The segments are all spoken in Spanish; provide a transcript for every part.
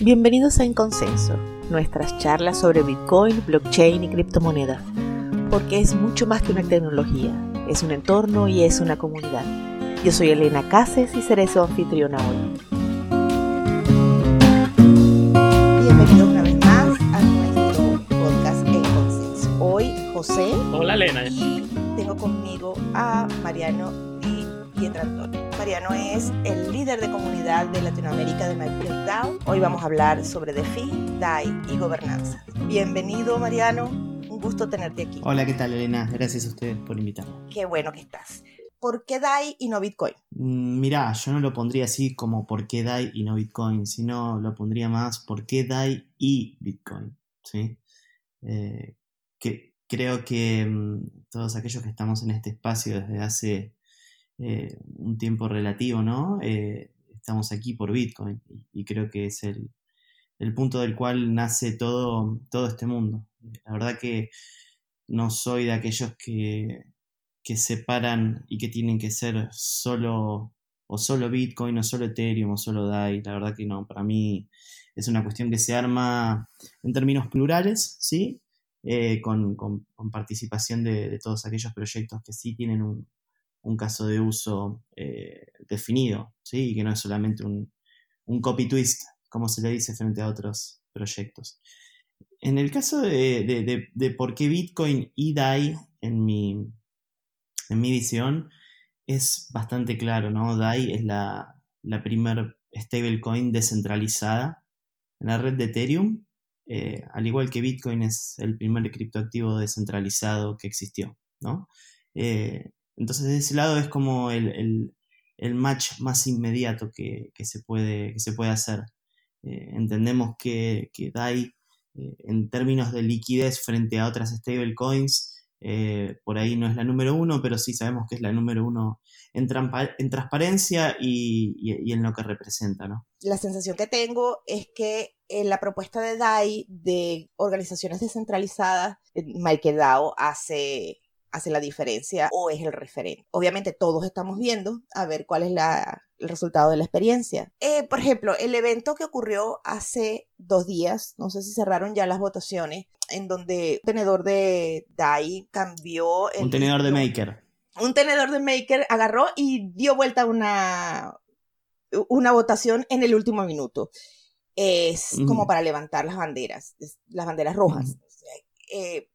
Bienvenidos a En Consenso, nuestras charlas sobre Bitcoin, blockchain y criptomonedas, porque es mucho más que una tecnología, es un entorno y es una comunidad. Yo soy Elena Cases y seré su anfitriona hoy. Bienvenidos una vez más a nuestro podcast En Consenso. Hoy José. Hola Elena. Y tengo conmigo a Mariano Mariano es el líder de comunidad de Latinoamérica de MyPrintDAO. Hoy vamos a hablar sobre DeFi, DAI y gobernanza. Bienvenido Mariano, un gusto tenerte aquí. Hola, ¿qué tal Elena? Gracias a ustedes por invitarme. Qué bueno que estás. ¿Por qué DAI y no Bitcoin? Mm, mirá, yo no lo pondría así como por qué DAI y no Bitcoin, sino lo pondría más por qué DAI y Bitcoin. ¿sí? Eh, que, creo que mm, todos aquellos que estamos en este espacio desde hace eh, un tiempo relativo, ¿no? Eh, estamos aquí por Bitcoin y, creo que es el, punto del cual nace todo, todo este mundo. La verdad que no soy de aquellos que, que separan y que tienen que ser solo o solo Bitcoin o solo Ethereum o solo DAI. La verdad que no, para mí es una cuestión que se arma en términos plurales, ¿sí? Eh, con, participación de, todos aquellos proyectos que sí tienen un, un caso de uso eh, definido, ¿sí? y que no es solamente un, copy twist, como se le dice frente a otros proyectos. En el caso de, por qué Bitcoin y DAI, en mi, en mi visión, es bastante claro, ¿no? DAI es la, la primer stablecoin descentralizada en la red de Ethereum, eh, al igual que Bitcoin es el primer criptoactivo descentralizado que existió, ¿no? Eh, entonces, de ese lado es como el, match más inmediato que, se, puede, que se puede hacer. Eh, entendemos que, que DAI, eh, en términos de liquidez frente a otras stablecoins, eh, por ahí no es la número uno, pero sí sabemos que es la número uno en, en transparencia y, en lo que representa. ¿no? La sensación que tengo es que en la propuesta de DAI de organizaciones descentralizadas, MakerDAO hace hace la diferencia o es el referente. Obviamente todos estamos viendo a ver cuál es el resultado de la experiencia. Eh, por ejemplo, el evento que ocurrió hace dos días, no sé si cerraron ya las votaciones, en donde un tenedor de DAI cambió... El un tenedor de Maker. Un tenedor de Maker agarró y dio vuelta una, una votación en el último minuto. Es como para levantar las banderas, las banderas rojas. Eh,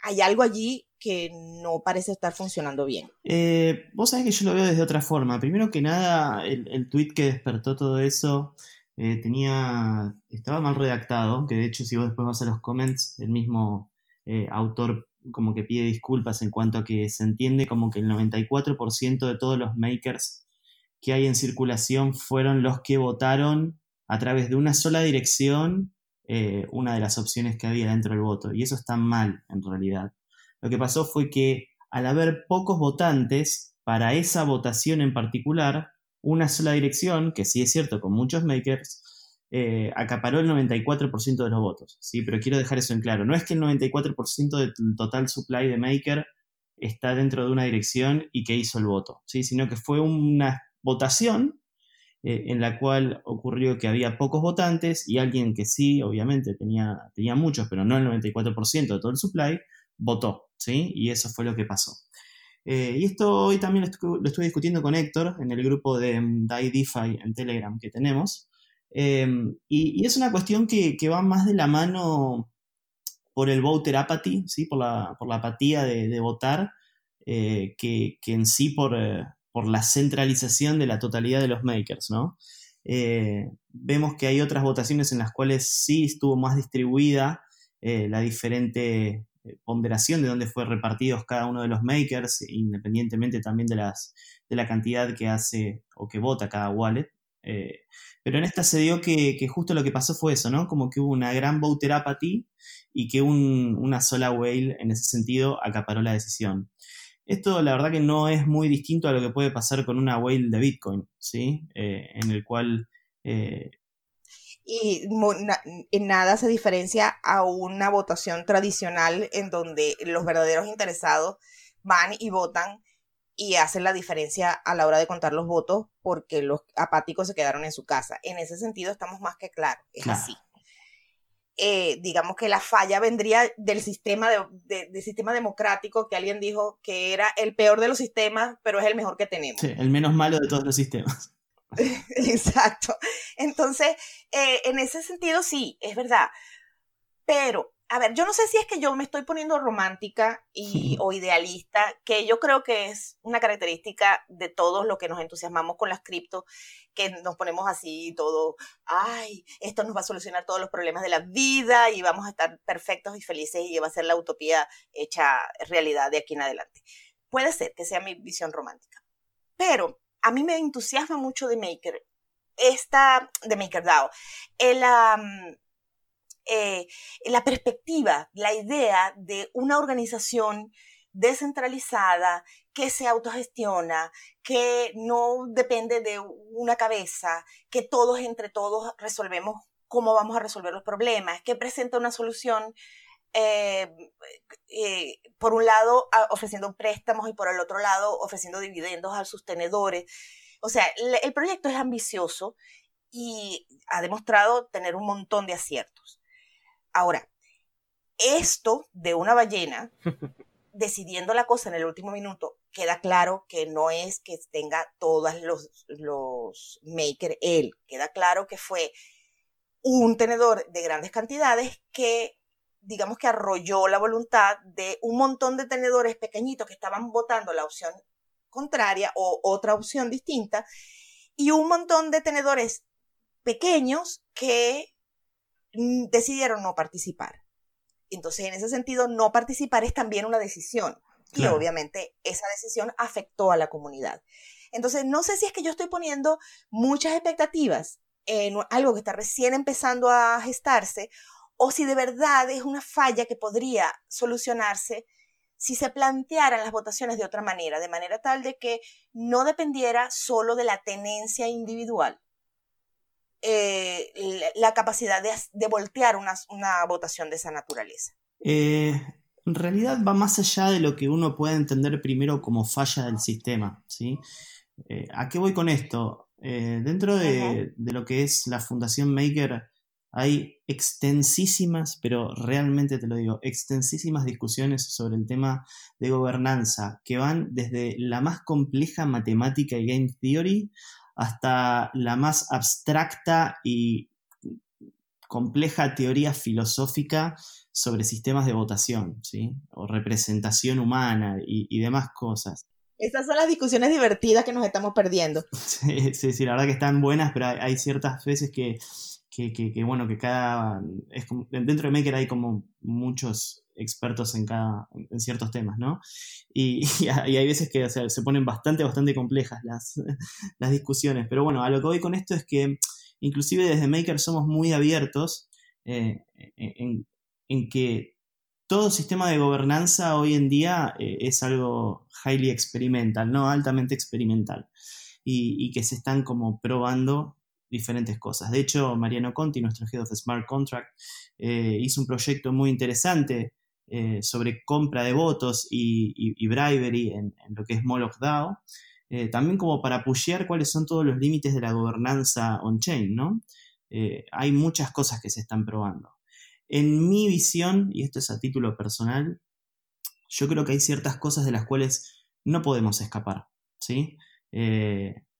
hay algo allí que no parece estar funcionando bien. Eh, vos sabés que yo lo veo desde otra forma. Primero que nada, el, el tweet que despertó todo eso eh, tenía. estaba mal redactado, que de hecho, si vos después vas a los comments, el mismo eh, autor como que pide disculpas en cuanto a que se entiende como que el 94% de todos los makers que hay en circulación fueron los que votaron a través de una sola dirección una de las opciones que había dentro del voto. Y eso está mal en realidad. Lo que pasó fue que al haber pocos votantes para esa votación en particular, una sola dirección, que sí es cierto con muchos makers, eh, acaparó el 94% de los votos. ¿sí? Pero quiero dejar eso en claro. No es que el 94% del total supply de maker está dentro de una dirección y que hizo el voto, ¿sí? sino que fue una votación eh, en la cual ocurrió que había pocos votantes y alguien que sí, obviamente, tenía, tenía muchos, pero no el 94% de todo el supply, votó, ¿sí? Y eso fue lo que pasó. Eh, y esto hoy también lo, estuve discutiendo con Héctor en el grupo de mm, DAI DeFi en Telegram que tenemos. Em, y, es una cuestión que, va más de la mano por el voter apathy, ¿sí? por, la, por la apatía de, votar, eh, que, en sí por, eh, por, la centralización de la totalidad de los makers. ¿no? vemos que hay otras votaciones en las cuales sí estuvo más distribuida la diferente ponderación de dónde fue repartidos cada uno de los makers, independientemente también de, las, de la cantidad que hace o que vota cada wallet. Eh, pero en esta se dio que, justo lo que pasó fue eso, ¿no? Como que hubo una gran voter apathy y que una sola whale en ese sentido acaparó la decisión. Esto la verdad que no es muy distinto a lo que puede pasar con una whale de Bitcoin, ¿sí? Eh, en el cual y en nada se diferencia a una votación tradicional en donde los verdaderos interesados van y votan y hacen la diferencia a la hora de contar los votos porque los apáticos se quedaron en su casa. En ese sentido estamos más que claros, es así. Eh, digamos que la falla vendría del sistema, de, sistema democrático que alguien dijo que era el peor de los sistemas, pero es el mejor que tenemos. Sí, el menos malo de todos los sistemas. Exacto. Entonces, eh, en ese sentido sí, es verdad. Pero a ver, yo no sé si es que yo me estoy poniendo romántica y, o idealista, que yo creo que es una característica de todos los que nos entusiasmamos con las cripto, que nos ponemos así todo, ay, esto nos va a solucionar todos los problemas de la vida y vamos a estar perfectos y felices y va a ser la utopía hecha realidad de aquí en adelante. Puede ser que sea mi visión romántica, pero a mí me entusiasma mucho de Maker, esta, de MakerDAO, el... Eh, la perspectiva, la idea de una organización descentralizada que se autogestiona, que no depende de una cabeza, que todos entre todos resolvemos cómo vamos a resolver los problemas, que presenta una solución, eh, eh, por un lado ofreciendo préstamos y por el otro lado ofreciendo dividendos a sus tenedores. O sea, el proyecto es ambicioso y ha demostrado tener un montón de aciertos. Ahora, esto de una ballena decidiendo la cosa en el último minuto, queda claro que no es que tenga todos los, los maker él, queda claro que fue un tenedor de grandes cantidades que digamos que arrolló la voluntad de un montón de tenedores pequeñitos que estaban votando la opción contraria o otra opción distinta y un montón de tenedores pequeños que Mm, decidieron no participar. Entonces, en ese sentido, no participar es también una decisión. Y obviamente esa decisión afectó a la comunidad. Entonces, no sé si es que yo estoy poniendo muchas expectativas en algo que está recién empezando a gestarse o si de verdad es una falla que podría solucionarse si se plantearan las votaciones de otra manera, de manera tal de que no dependiera solo de la tenencia individual, eh, la capacidad de, voltear una, votación de esa naturaleza? Eh, en realidad va más allá de lo que uno puede entender primero como falla del sistema. ¿sí? Eh, ¿A qué voy con esto? dentro de, de, lo que es la Fundación Maker hay extensísimas, pero realmente te lo digo, extensísimas discusiones sobre el tema de gobernanza que van desde la más compleja matemática y game theory hasta la más abstracta y compleja teoría filosófica sobre sistemas de votación, ¿sí? O representación humana y, demás cosas. Estas son las discusiones divertidas que nos estamos perdiendo. Sí, sí, sí la verdad que están buenas, pero hay, ciertas veces que, que, bueno, que cada... Es dentro de Maker hay como muchos expertos en, cada, en ciertos temas, ¿no? Y, hay veces que se ponen bastante, bastante complejas las, las discusiones. Pero bueno, a lo que voy con esto es que inclusive desde Maker somos muy abiertos eh, en, que todo sistema de gobernanza hoy en día eh, es algo highly experimental, ¿no? Altamente experimental. Y, que se están como probando diferentes cosas. De hecho, Mariano Conti, nuestro Head of Smart Contract, eh, hizo un proyecto muy interesante eh, sobre compra de votos y, bribery en, lo que es Moloch DAO, eh, también como para pushear cuáles son todos los límites de la gobernanza on-chain, ¿no? Hay muchas cosas que se están probando. En mi visión, y esto es a título personal, yo creo que hay ciertas cosas de las cuales no podemos escapar, ¿sí?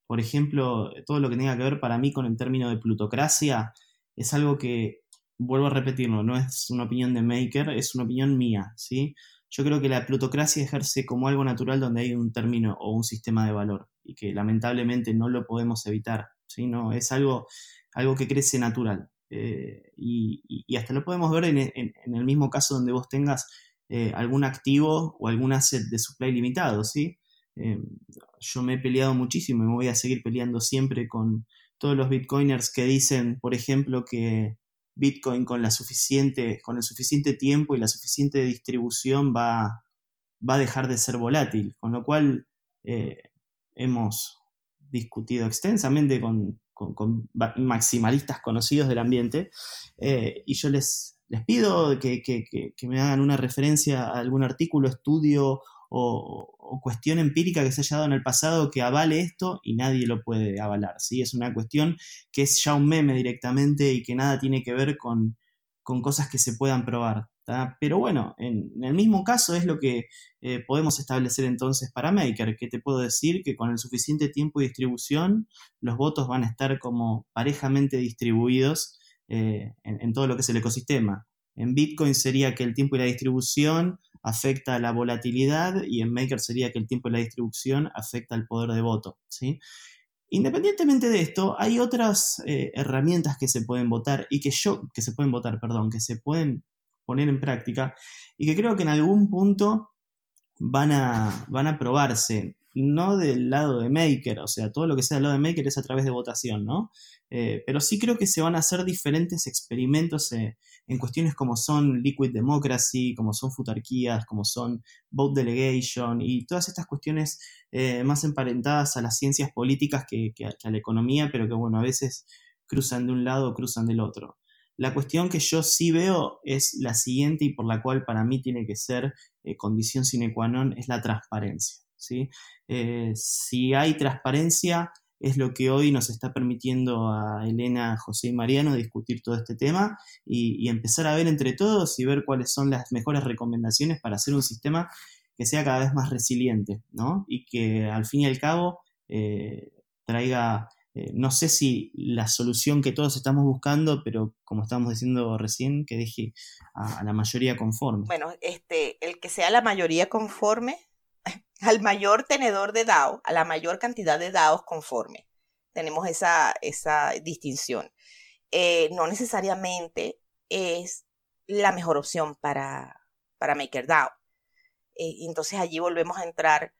Por ejemplo, todo lo que tenga que ver para mí con el término de plutocracia es algo que vuelvo a repetirlo, no es una opinión de Maker, es una opinión mía, ¿sí? Yo creo que la plutocracia ejerce como algo natural donde hay un término o un sistema de valor y que lamentablemente no lo podemos evitar, ¿sí? Es algo, algo que crece natural. Eh, y, hasta lo podemos ver en, el mismo caso donde vos tengas eh, algún activo o algún asset de supply limitado, ¿sí? Eh, yo me he peleado muchísimo y me voy a seguir peleando siempre con todos los bitcoiners que dicen, por ejemplo, que Bitcoin con, la suficiente, con el suficiente tiempo y la suficiente distribución va, va a dejar de ser volátil, con lo cual eh, hemos discutido extensamente con, maximalistas conocidos del ambiente eh, y yo les, les pido que, me hagan una referencia a algún artículo, estudio o, cuestión empírica que se haya dado en el pasado que avale esto y nadie lo puede avalar. ¿sí? Es una cuestión que es ya un meme directamente y que nada tiene que ver con, cosas que se puedan probar. Pero bueno, en, el mismo caso es lo que eh, podemos establecer entonces para Maker, que te puedo decir que con el suficiente tiempo y distribución los votos van a estar como parejamente distribuidos eh, en, todo lo que es el ecosistema. En Bitcoin sería que el tiempo y la distribución afecta la volatilidad y en Maker sería que el tiempo y la distribución afecta el poder de voto. ¿sí? Independientemente de esto, hay otras eh, herramientas que se pueden votar y que yo, que se pueden votar, perdón, que se pueden poner en práctica y que creo que en algún punto van a, van a probarse, no del lado de Maker, o sea, todo lo que sea del lado de Maker es a través de votación, ¿no? Eh, pero sí creo que se van a hacer diferentes experimentos eh, en cuestiones como son Liquid Democracy, como son futarquías, como son Vote Delegation y todas estas cuestiones eh, más emparentadas a las ciencias políticas que, a la economía, pero que bueno, a veces cruzan de un lado o cruzan del otro. La cuestión que yo sí veo es la siguiente y por la cual para mí tiene que ser condición sine qua non, es la transparencia. ¿sí? si hay transparencia, es lo que hoy nos está permitiendo a Elena, José y Mariano discutir todo este tema y, empezar a ver entre todos y ver cuáles son las mejores recomendaciones para hacer un sistema que sea cada vez más resiliente, ¿no? Y que al fin y al cabo eh, traiga, eh, no sé si la solución que todos estamos buscando, pero como estábamos diciendo recién, que deje a, a la mayoría conforme. Bueno, este, el que sea la mayoría conforme al mayor tenedor de DAO, a la mayor cantidad de DAOs conforme. Tenemos esa, esa distinción. Eh, no necesariamente es la mejor opción para, para MakerDAO. Eh, entonces allí volvemos a entrar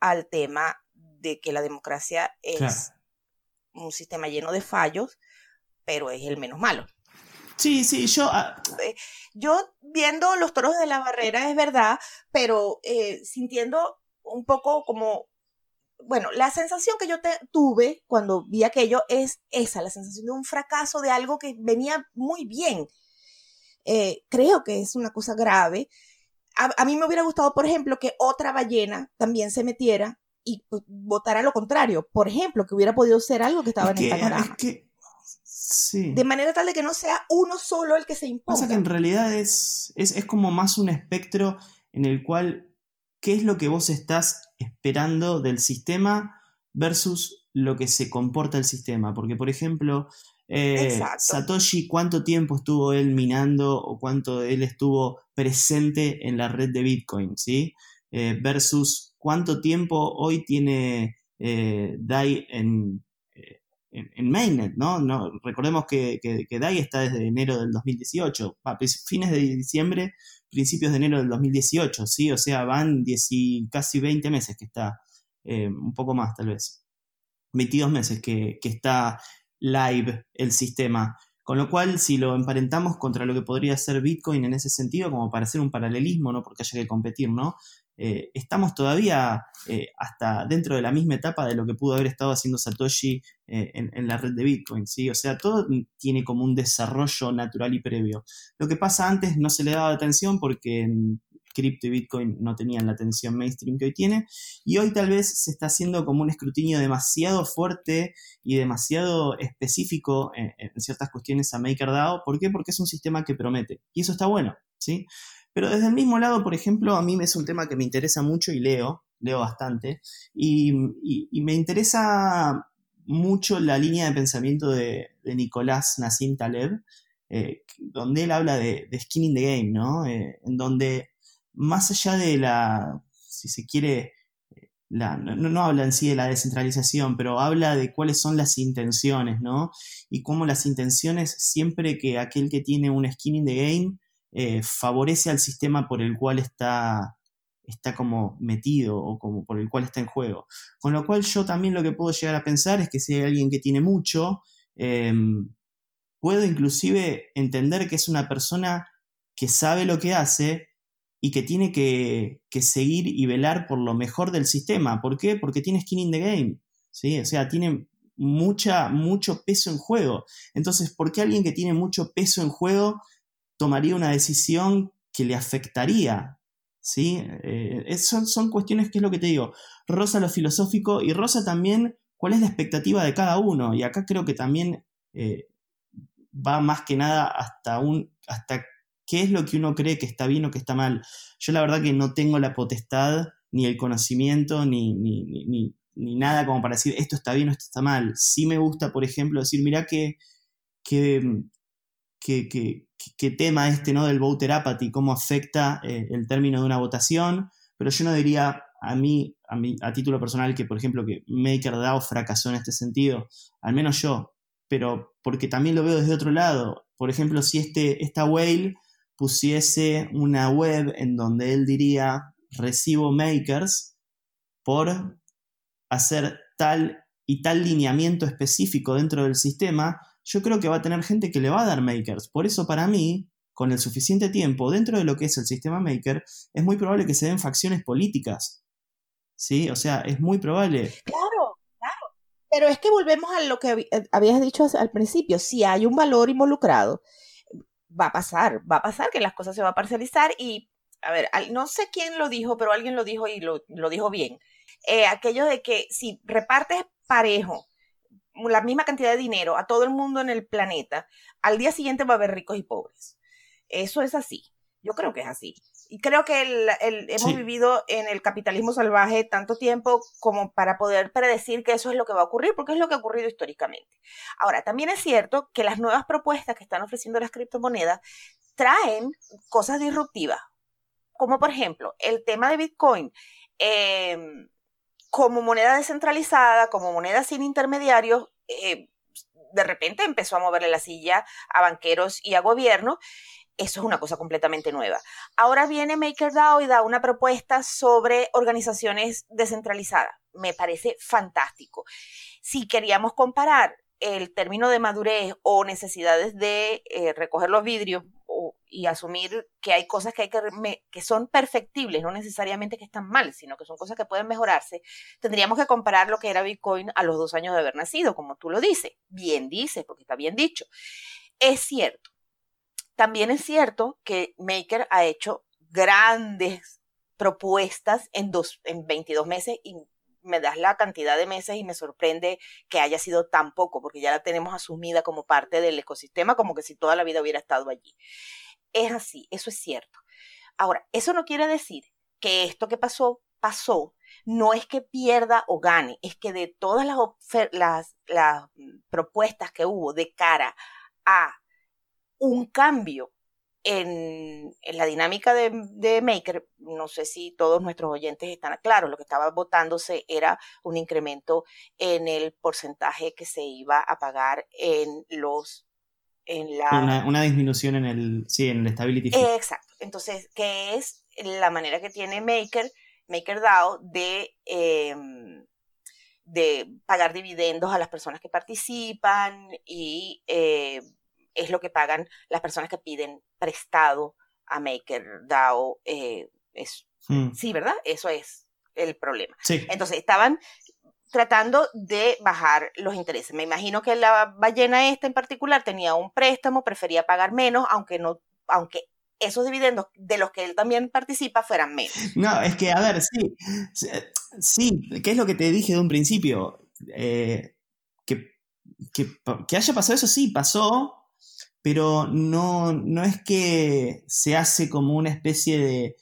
al tema de que la democracia es un sistema lleno de fallos, pero es el menos malo. Sí, sí, yo... Ah, eh, yo viendo los toros de la barrera es verdad, pero sintiendo un poco como, bueno, la sensación que yo tuve cuando vi aquello es esa, la sensación de un fracaso de algo que venía muy bien. Eh, creo que es una cosa grave. A, mí me hubiera gustado, por ejemplo, que otra ballena también se metiera y pues, votara lo contrario. Por ejemplo, que hubiera podido ser algo que estaba en el panorama. sí. De manera tal de que no sea uno solo el que se imponga. Pasa que en realidad es, es, es como más un espectro en el cual qué es lo que vos estás esperando del sistema versus lo que se comporta el sistema. Porque, por ejemplo, eh, Satoshi, ¿cuánto tiempo estuvo él minando o cuánto él estuvo presente en la red de Bitcoin? ¿sí? Eh, versus cuánto tiempo hoy tiene eh, DAI en, en, Mainnet, ¿no? ¿no? Recordemos que, que, DAI está desde enero del 2018, a fines de diciembre principios de enero del 2018, ¿sí? O sea, van casi 20 meses que está, eh, un poco más tal vez, 22 meses que, está live el sistema. Con lo cual, si lo emparentamos contra lo que podría ser Bitcoin en ese sentido, como para hacer un paralelismo, no porque haya que competir, ¿no? Eh, estamos todavía eh, hasta dentro de la misma etapa de lo que pudo haber estado haciendo Satoshi eh, en, la red de Bitcoin, ¿sí? O sea, todo tiene como un desarrollo natural y previo. Lo que pasa antes no se le daba atención porque en cripto y Bitcoin no tenían la atención mainstream que hoy tiene, y hoy tal vez se está haciendo como un escrutinio demasiado fuerte y demasiado específico en, en ciertas cuestiones a MakerDAO. ¿Por qué? Porque es un sistema que promete, y eso está bueno, ¿sí? Pero desde el mismo lado, por ejemplo, a mí es un tema que me interesa mucho y leo, leo bastante, y, me interesa mucho la línea de pensamiento de, Nicolás Nassim Taleb, eh, donde él habla de, skin in the game, ¿no? Eh, en donde más allá de la, si se quiere, la, no, no, habla en sí de la descentralización, pero habla de cuáles son las intenciones, ¿no? Y cómo las intenciones, siempre que aquel que tiene un skin in the game eh, favorece al sistema por el cual está, está como metido o como por el cual está en juego. Con lo cual yo también lo que puedo llegar a pensar es que si hay alguien que tiene mucho, em, puedo inclusive entender que es una persona que sabe lo que hace y que tiene que, seguir y velar por lo mejor del sistema. ¿Por qué? Porque tiene skin in the game. ¿sí? O sea, tiene mucha, mucho peso en juego. Entonces, ¿por qué alguien que tiene mucho peso en juego tomaría una decisión que le afectaría ¿sí? Eh, son, son cuestiones que es lo que te digo, rosa lo filosófico y rosa también cuál es la expectativa de cada uno. Y acá creo que también eh, va más que nada hasta, un, hasta qué es lo que uno cree que está bien o que está mal. Yo la verdad que no tengo la potestad, ni el conocimiento, ni, ni, ni, nada como para decir esto está bien o esto está mal. Sí me gusta, por ejemplo, decir, mira qué, qué, qué, tema este ¿no? del voter apathy, cómo afecta eh, el término de una votación, pero yo no diría a mí, a mí, a título personal, que por ejemplo que MakerDAO fracasó en este sentido, al menos yo, pero porque también lo veo desde otro lado. Por ejemplo, si este, esta whale pusiese una web en donde él diría recibo makers por hacer tal y tal lineamiento específico dentro del sistema, yo creo que va a tener gente que le va a dar makers. Por eso para mí, con el suficiente tiempo dentro de lo que es el sistema maker, es muy probable que se den facciones políticas. ¿Sí? O sea, es muy probable. Claro, claro. Pero es que volvemos a lo que eh, habías dicho al principio. Si hay un valor involucrado, va a pasar, va a pasar que las cosas se van a parcializar y, a ver, no sé quién lo dijo, pero alguien lo dijo y lo, dijo bien. Eh, aquello de que si repartes parejo la misma cantidad de dinero a todo el mundo en el planeta, al día siguiente va a haber ricos y pobres. Eso es así. Yo creo que es así. Y creo que hemos vivido en el capitalismo salvaje tanto tiempo como para poder predecir que eso es lo que va a ocurrir, porque es lo que ha ocurrido históricamente. Ahora, también es cierto que las nuevas propuestas que están ofreciendo las criptomonedas traen cosas disruptivas, como por ejemplo el tema de Bitcoin. Em, como moneda descentralizada, como moneda sin intermediarios, eh, de repente empezó a moverle la silla a banqueros y a gobierno. Eso es una cosa completamente nueva. Ahora viene MakerDAO y da una propuesta sobre organizaciones descentralizadas. Me parece fantástico. Si queríamos comparar el término de madurez o necesidades de eh, recoger los vidrios y asumir que hay cosas que, hay que, que son perfectibles, no necesariamente que están mal, sino que son cosas que pueden mejorarse, tendríamos que comparar lo que era Bitcoin a los dos años de haber nacido, como tú lo dices. Bien dices, porque está bien dicho. Es cierto. También es cierto que Maker ha hecho grandes propuestas en, dos, en 22 meses y me das la cantidad de meses y me sorprende que haya sido tan poco, porque ya la tenemos asumida como parte del ecosistema, como que si toda la vida hubiera estado allí. Es así, eso es cierto. Ahora, eso no quiere decir que esto que pasó, pasó, no es que pierda o gane, es que de todas las, las propuestas que hubo de cara a un cambio en, la dinámica de, Maker, no sé si todos nuestros oyentes están claros, lo que estaba votándose era un incremento en el porcentaje que se iba a pagar en los... En la... Una, disminución en el, sí, en el stability Exacto. Entonces, ¿qué es la manera que tiene Maker, MakerDAO de... Em, de pagar dividendos a las personas que participan y eh, es lo que pagan las personas que piden prestado a MakerDAO. Eh, mm. Sí, ¿verdad? Eso es el problema. Entonces, estaban tratando de bajar los intereses. Me imagino que la ballena esta en particular tenía un préstamo, prefería pagar menos, aunque no, aunque esos dividendos de los que él también participa fueran menos. No, es que, a ver, sí, sí, ¿qué es lo que te dije de un principio? Eh, que, que, haya pasado eso, sí, pasó, pero no, no es que se hace como una especie de,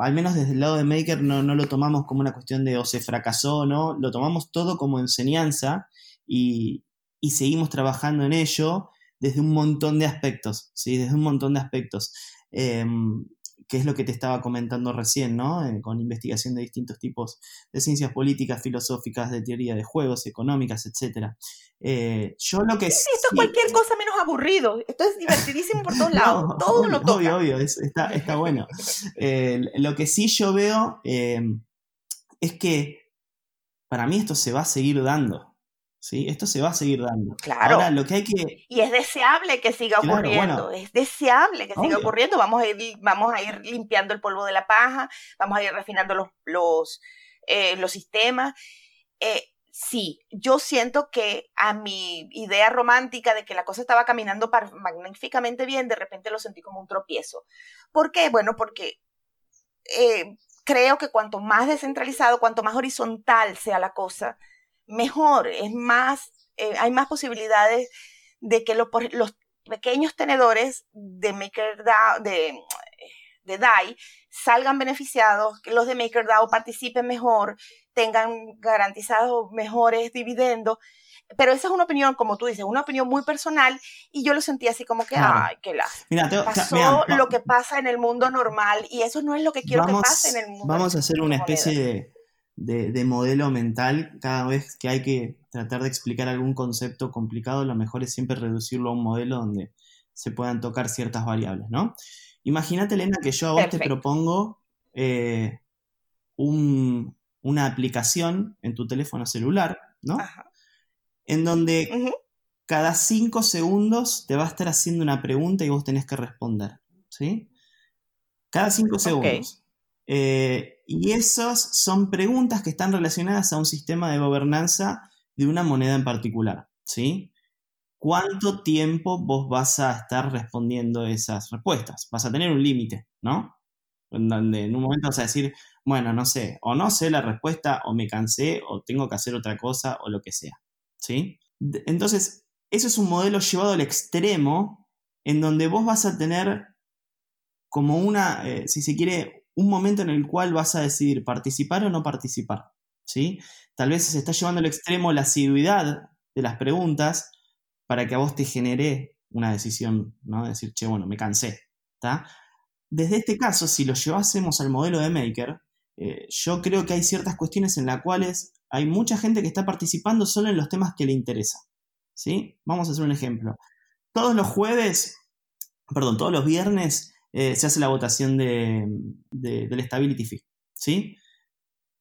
al menos desde el lado de Maker no, no, lo tomamos como una cuestión de o se fracasó o no, lo tomamos todo como enseñanza y, y, seguimos trabajando en ello desde un montón de aspectos, ¿sí? desde un montón de aspectos. Em, que es lo que te estaba comentando recién, ¿no? Eh, con investigación de distintos tipos de ciencias políticas, filosóficas, de teoría de juegos, económicas, etc. Eh, yo lo que... Sí, esto es cualquier cosa menos aburrido. Esto es divertidísimo por todos lados. Todo obvio, lo toca. Obvio, obvio, está, está, bueno. Eh, lo que sí yo veo es que para mí esto se va a seguir dando. ¿Sí? Esto se va a seguir dando. Claro. Ahora, lo que hay que... Y es deseable que siga ocurriendo, es deseable que siga ocurriendo, vamos a, ir, vamos a ir limpiando el polvo de la paja, vamos a ir refinando los, los, eh, los sistemas. Eh, sí, yo siento que a mi idea romántica de que la cosa estaba caminando magníficamente bien, de repente lo sentí como un tropiezo. ¿Por qué? Bueno, porque eh, creo que cuanto más descentralizado, cuanto más horizontal sea la cosa, mejor, es más, eh, hay más posibilidades de que los, los pequeños tenedores de MakerDAO, de, de DAI, salgan beneficiados, que los de MakerDAO participen mejor, tengan garantizados mejores dividendos. Pero esa es una opinión, como tú dices, una opinión muy personal y yo lo sentí así como que, ay, que la pasó lo que pasa en el mundo normal y eso no es lo que quiero que pase en el mundo. Vamos a hacer una especie de, de, modelo mental cada vez que hay que tratar de explicar algún concepto complicado, lo mejor es siempre reducirlo a un modelo donde se puedan tocar ciertas variables, ¿no? Imagínate, Elena, que yo a vos te propongo eh, una aplicación en tu teléfono celular, ¿no? En donde cada cinco segundos te va a estar haciendo una pregunta y vos tenés que responder, ¿sí? Cada cinco segundos. Eh, y esas son preguntas que están relacionadas a un sistema de gobernanza de una moneda en particular, ¿sí? cuánto tiempo vos vas a estar respondiendo esas respuestas. Vas a tener un límite, ¿no? En donde en un momento vas a decir, bueno, no sé, o no sé la respuesta, o me cansé, o tengo que hacer otra cosa, o lo que sea. ¿Sí? Entonces, eso es un modelo llevado al extremo, en donde vos vas a tener como una, eh, si se quiere, un momento en el cual vas a decidir participar o no participar. ¿Sí? Tal vez se está llevando al extremo la asiduidad de las preguntas, para que a vos te genere una decisión, ¿no? decir, che, bueno, me cansé. Desde este caso, si lo llevásemos al modelo de Maker, eh, yo creo que hay ciertas cuestiones en las cuales hay mucha gente que está participando solo en los temas que le interesan. ¿sí? Vamos a hacer un ejemplo. Todos los jueves, perdón, todos los viernes eh, se hace la votación de, del Stability Fee. ¿sí?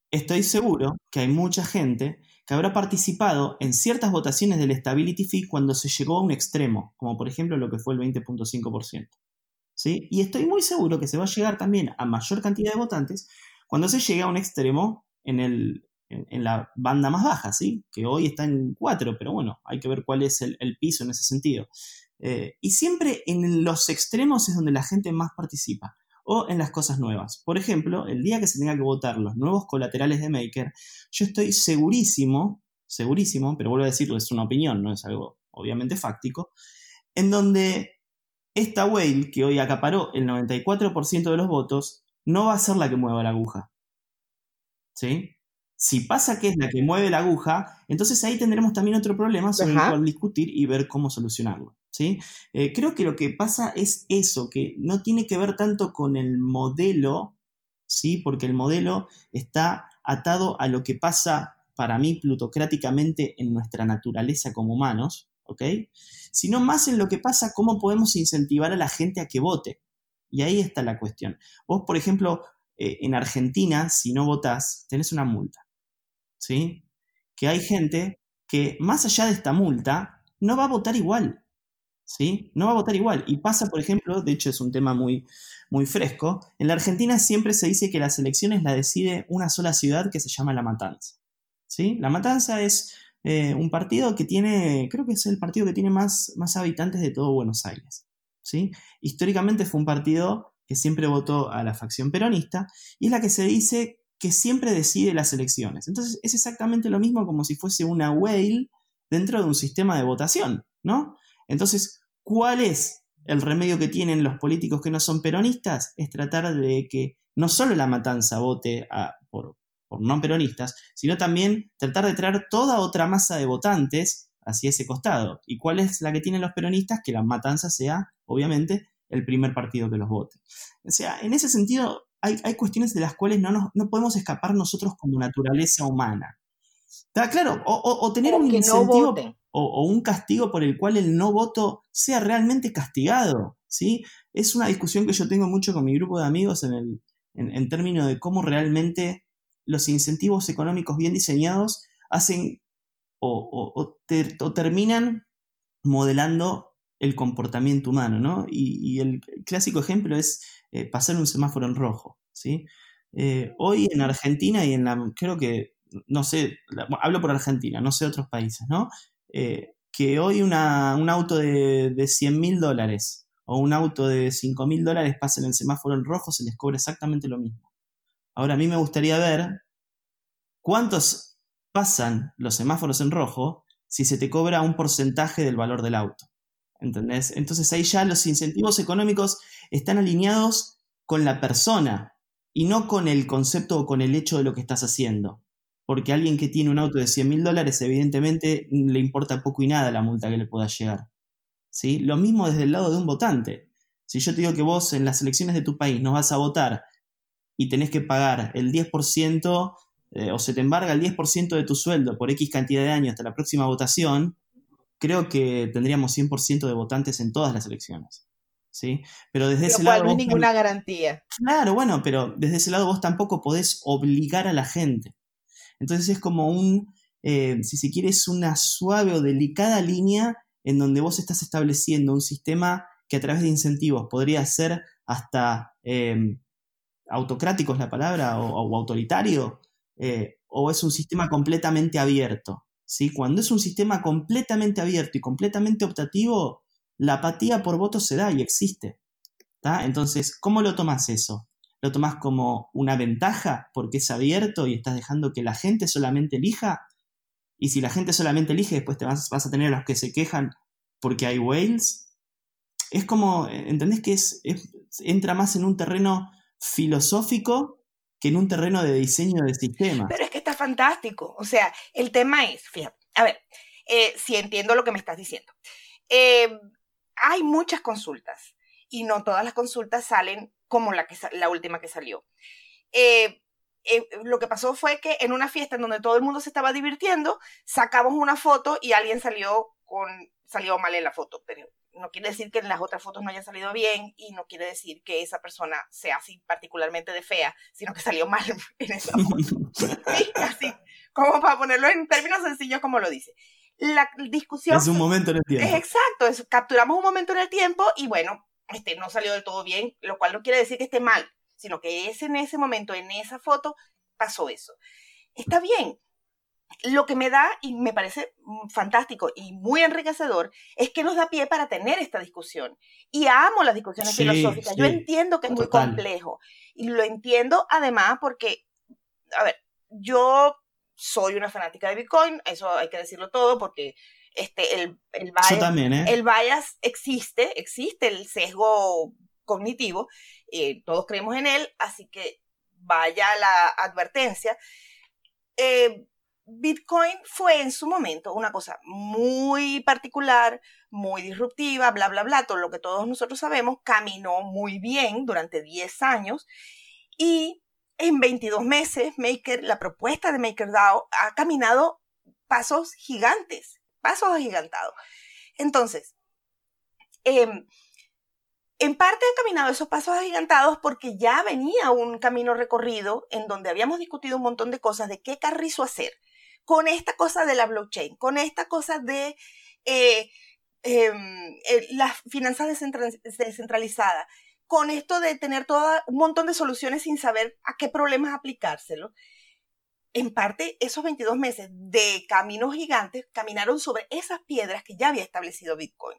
Estoy seguro que hay mucha gente que habrá participado en ciertas votaciones del Stability Fee cuando se llegó a un extremo, como por ejemplo lo que fue el 20.5%. ¿sí? Y estoy muy seguro que se va a llegar también a mayor cantidad de votantes cuando se llegue a un extremo en, el, en, la banda más baja, ¿sí? que hoy está en 4, pero bueno, hay que ver cuál es el, piso en ese sentido. Eh, y siempre en los extremos es donde la gente más participa o en las cosas nuevas. Por ejemplo, el día que se tenga que votar los nuevos colaterales de Maker, yo estoy segurísimo, segurísimo, pero vuelvo a decirlo, es una opinión, no es algo obviamente fáctico, en donde esta whale que hoy acaparó el 94% de los votos no va a ser la que mueva la aguja. ¿Sí? Si pasa que es la que mueve la aguja, entonces ahí tendremos también otro problema sobre el cual discutir y ver cómo solucionarlo. ¿Sí? Eh, creo que lo que pasa es eso, que no tiene que ver tanto con el modelo, ¿sí? porque el modelo está atado a lo que pasa para mí plutocráticamente en nuestra naturaleza como humanos, ¿ok? Sino más en lo que pasa, cómo podemos incentivar a la gente a que vote. Y ahí está la cuestión. Vos, por ejemplo, eh, en Argentina, si no votás, tenés una multa. ¿sí? Que hay gente que más allá de esta multa no va a votar igual, ¿sí? No va a votar igual. Y pasa, por ejemplo, de hecho es un tema muy, muy fresco, en la Argentina siempre se dice que las elecciones la decide una sola ciudad que se llama La Matanza, ¿sí? La Matanza es eh, un partido que tiene, creo que es el partido que tiene más, más habitantes de todo Buenos Aires, ¿sí? Históricamente fue un partido que siempre votó a la facción peronista y es la que se dice que siempre decide las elecciones. Entonces es exactamente lo mismo como si fuese una whale dentro de un sistema de votación, ¿no? Entonces, ¿cuál es el remedio que tienen los políticos que no son peronistas? Es tratar de que no solo la matanza vote por, por no peronistas, sino también tratar de traer toda otra masa de votantes hacia ese costado. ¿Y cuál es la que tienen los peronistas? Que la matanza sea, obviamente, el primer partido que los vote. O sea, en ese sentido, hay, cuestiones de las cuales no, no podemos escapar nosotros como naturaleza humana. ¿Está claro? O, tener un incentivo o, un castigo por el cual el no voto sea realmente castigado. ¿sí? Es una discusión que yo tengo mucho con mi grupo de amigos en, el, en, términos de cómo realmente los incentivos económicos bien diseñados hacen o, terminan modelando el comportamiento humano, ¿no? Y, el clásico ejemplo es eh, pasar un semáforo en rojo, ¿sí? Eh, hoy en Argentina y en la, creo que, no sé, hablo por Argentina, no sé otros países, ¿no? Eh, que hoy un auto de, de 100 mil dólares o un auto de 5 mil dólares pasa en el semáforo en rojo, se les cobra exactamente lo mismo. Ahora a mí me gustaría ver cuántos pasan los semáforos en rojo si se te cobra un porcentaje del valor del auto. ¿Entendés? Entonces ahí ya los incentivos económicos están alineados con la persona y no con el concepto o con el hecho de lo que estás haciendo. Porque alguien que tiene un auto de 100 mil dólares, evidentemente le importa poco y nada la multa que le pueda llegar. ¿Sí? Lo mismo desde el lado de un votante. Si yo te digo que vos en las elecciones de tu país no vas a votar y tenés que pagar el 10% eh, o se te embarga el 10% de tu sueldo por X cantidad de años hasta la próxima votación, creo que tendríamos 100% de votantes en todas las elecciones. ¿Sí? Pero desde ese lado. No hay ninguna garantía. Claro, bueno, pero desde ese lado vos tampoco podés obligar a la gente. Entonces es como un, eh, si se quiere, es una suave o delicada línea en donde vos estás estableciendo un sistema que a través de incentivos podría ser hasta eh, autocrático es la palabra, o, autoritario, eh, o es un sistema completamente abierto. ¿sí? Cuando es un sistema completamente abierto y completamente optativo, la apatía por voto se da y existe. Entonces, ¿cómo lo tomas eso? ¿Lo tomas como una ventaja porque es abierto y estás dejando que la gente solamente elija? Y si la gente solamente elige, después te vas, a tener a los que se quejan porque hay whales. Es como, ¿entendés que es, entra más en un terreno filosófico que en un terreno de diseño de sistemas. Pero es que está fantástico. O sea, el tema es, fíjate, a ver, eh, si entiendo lo que me estás diciendo. Eh, hay muchas consultas y no todas las consultas salen como la, que, la última que salió. Eh, lo que pasó fue que en una fiesta en donde todo el mundo se estaba divirtiendo, sacamos una foto y alguien salió con salió mal en la foto, pero no quiere decir que en las otras fotos no haya salido bien y no quiere decir que esa persona sea así particularmente de fea, sino que salió mal en esa foto. sí, así, como para ponerlo en términos sencillos como lo dice. La discusión... Es un momento en el tiempo. Es exacto, es, capturamos un momento en el tiempo y bueno, este no salió del todo bien, lo cual no quiere decir que esté mal, sino que es en ese momento, en esa foto, pasó eso. Está bien, lo que me da y me parece mm, fantástico y muy enriquecedor es que nos da pie para tener esta discusión. Y amo las discusiones filosóficas. Yo entiendo que es muy complejo. Y lo entiendo además porque, a ver, yo soy una fanática de Bitcoin, eso hay que decirlo todo porque este, el, el, bias, ¿eh? el bias existe, existe el sesgo cognitivo, eh, todos creemos en él, así que vaya la advertencia. Eh, Bitcoin fue en su momento una cosa muy particular, muy disruptiva, bla, bla, bla, todo lo que todos nosotros sabemos, caminó muy bien durante 10 años y en 22 meses Maker, la propuesta de MakerDAO ha caminado pasos gigantes, pasos agigantados. Entonces, em, en parte ha caminado esos pasos agigantados porque ya venía un camino recorrido en donde habíamos discutido un montón de cosas de qué carrizo hacer con esta cosa de la blockchain, con esta cosa de eh, em, las finanzas descentralizadas, con esto de tener todo un montón de soluciones sin saber a qué problemas aplicárselo. En parte, esos 22 meses de caminos gigantes caminaron sobre esas piedras que ya había establecido Bitcoin.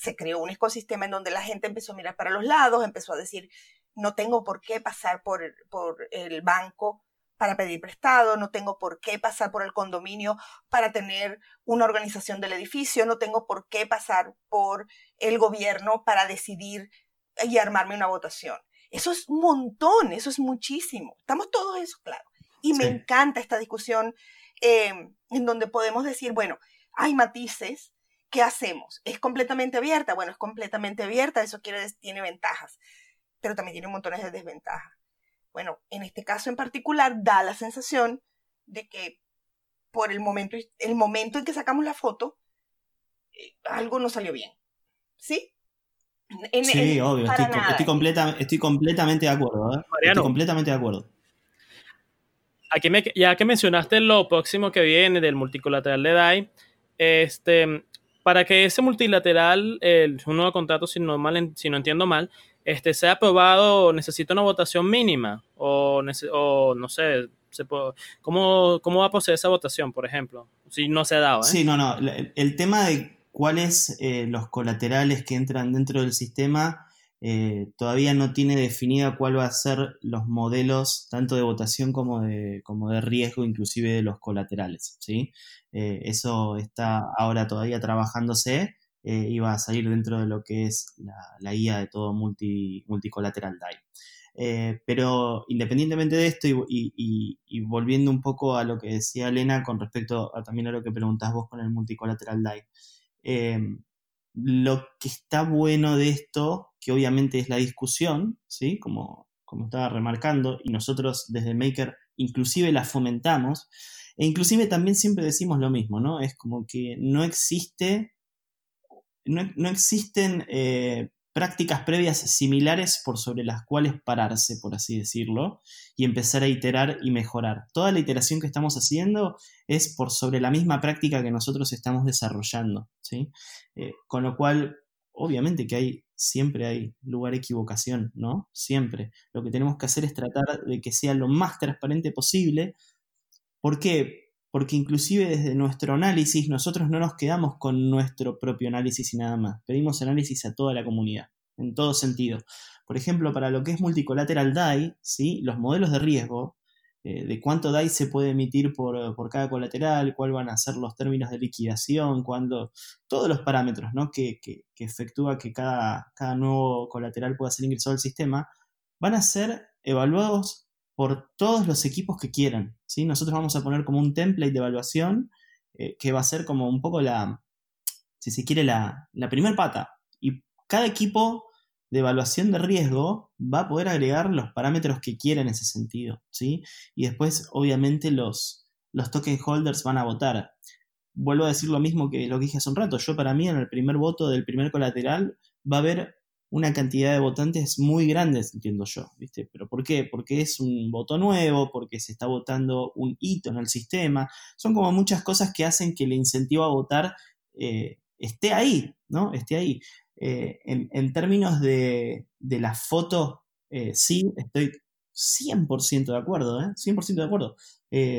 Se creó un ecosistema en donde la gente empezó a mirar para los lados, empezó a decir, no tengo por qué pasar por, por el banco para pedir prestado, no tengo por qué pasar por el condominio para tener una organización del edificio, no tengo por qué pasar por el gobierno para decidir y armarme una votación. Eso es un montón, eso es muchísimo. Estamos todos eso claro. Y me encanta esta discusión eh, en donde podemos decir, bueno, hay matices, ¿qué hacemos? ¿Es completamente abierta? Bueno, es completamente abierta, eso quiere decir, tiene ventajas, pero también tiene montones de desventajas. Bueno, en este caso en particular da la sensación de que por el momento, el momento en que sacamos la foto, eh, algo no salió bien. ¿Sí? sí, obvio, estoy, completamente de acuerdo. ¿eh? Estoy completamente de acuerdo. Aquí ya que mencionaste lo próximo que viene del multilateral de DAI, este, para que ese multilateral, el, un nuevo contrato, si no, mal, si no entiendo mal, este, sea aprobado, necesita una votación mínima o, no sé, ¿cómo, ¿cómo, va a proceder esa votación, por ejemplo? Si no se ha dado. ¿eh? Sí, no, no. El, tema de cuáles eh, los colaterales que entran dentro del sistema eh, todavía no tiene definida cuál va a ser los modelos tanto de votación como de, como de riesgo, inclusive de los colaterales. ¿sí? Eh, eso está ahora todavía trabajándose eh, y va a salir dentro de lo que es la, guía de todo multi, multicolateral DAI. pero independientemente de esto y, volviendo un poco a lo que decía Elena con respecto a también a lo que preguntás vos con el multicolateral DAI, lo que está bueno de esto, que obviamente es la discusión, ¿sí? Como, como estaba remarcando, y nosotros desde Maker inclusive la fomentamos, e inclusive también siempre decimos lo mismo, ¿no? Es como que no existe, no, existen eh, prácticas previas similares por sobre las cuales pararse, por así decirlo, y empezar a iterar y mejorar. Toda la iteración que estamos haciendo es por sobre la misma práctica que nosotros estamos desarrollando, ¿sí? Eh, con lo cual, obviamente que hay, siempre hay lugar equivocación, ¿no? Siempre. Lo que tenemos que hacer es tratar de que sea lo más transparente posible. ¿Por qué? porque inclusive desde nuestro análisis nosotros no nos quedamos con nuestro propio análisis y nada más, pedimos análisis a toda la comunidad, en todo sentido. Por ejemplo, para lo que es multicolateral DAI, ¿sí? los modelos de riesgo, de cuánto DAI se puede emitir por, cada colateral, cuáles van a ser los términos de liquidación, cuándo, todos los parámetros ¿no? que, que, efectúa que cada, cada nuevo colateral pueda ser ingresado al sistema, van a ser evaluados por todos los equipos que quieran. ¿sí? Nosotros vamos a poner como un template de evaluación eh, que va a ser como un poco la, si se quiere, la, la primer pata. Y cada equipo de evaluación de riesgo va a poder agregar los parámetros que quiera en ese sentido. ¿sí? Y después, obviamente, los, los token holders van a votar. Vuelvo a decir lo mismo que lo que dije hace un rato. Yo, para mí, en el primer voto del primer colateral, va a haber una cantidad de votantes muy grandes, entiendo yo, ¿viste? ¿Pero por qué? Porque es un voto nuevo, porque se está votando un hito en el sistema. Son como muchas cosas que hacen que el incentivo a votar eh, esté ahí, ¿no? Esté ahí. Eh, en, términos de, la foto, eh, sí, estoy 100% de acuerdo, ¿eh? 100% de acuerdo.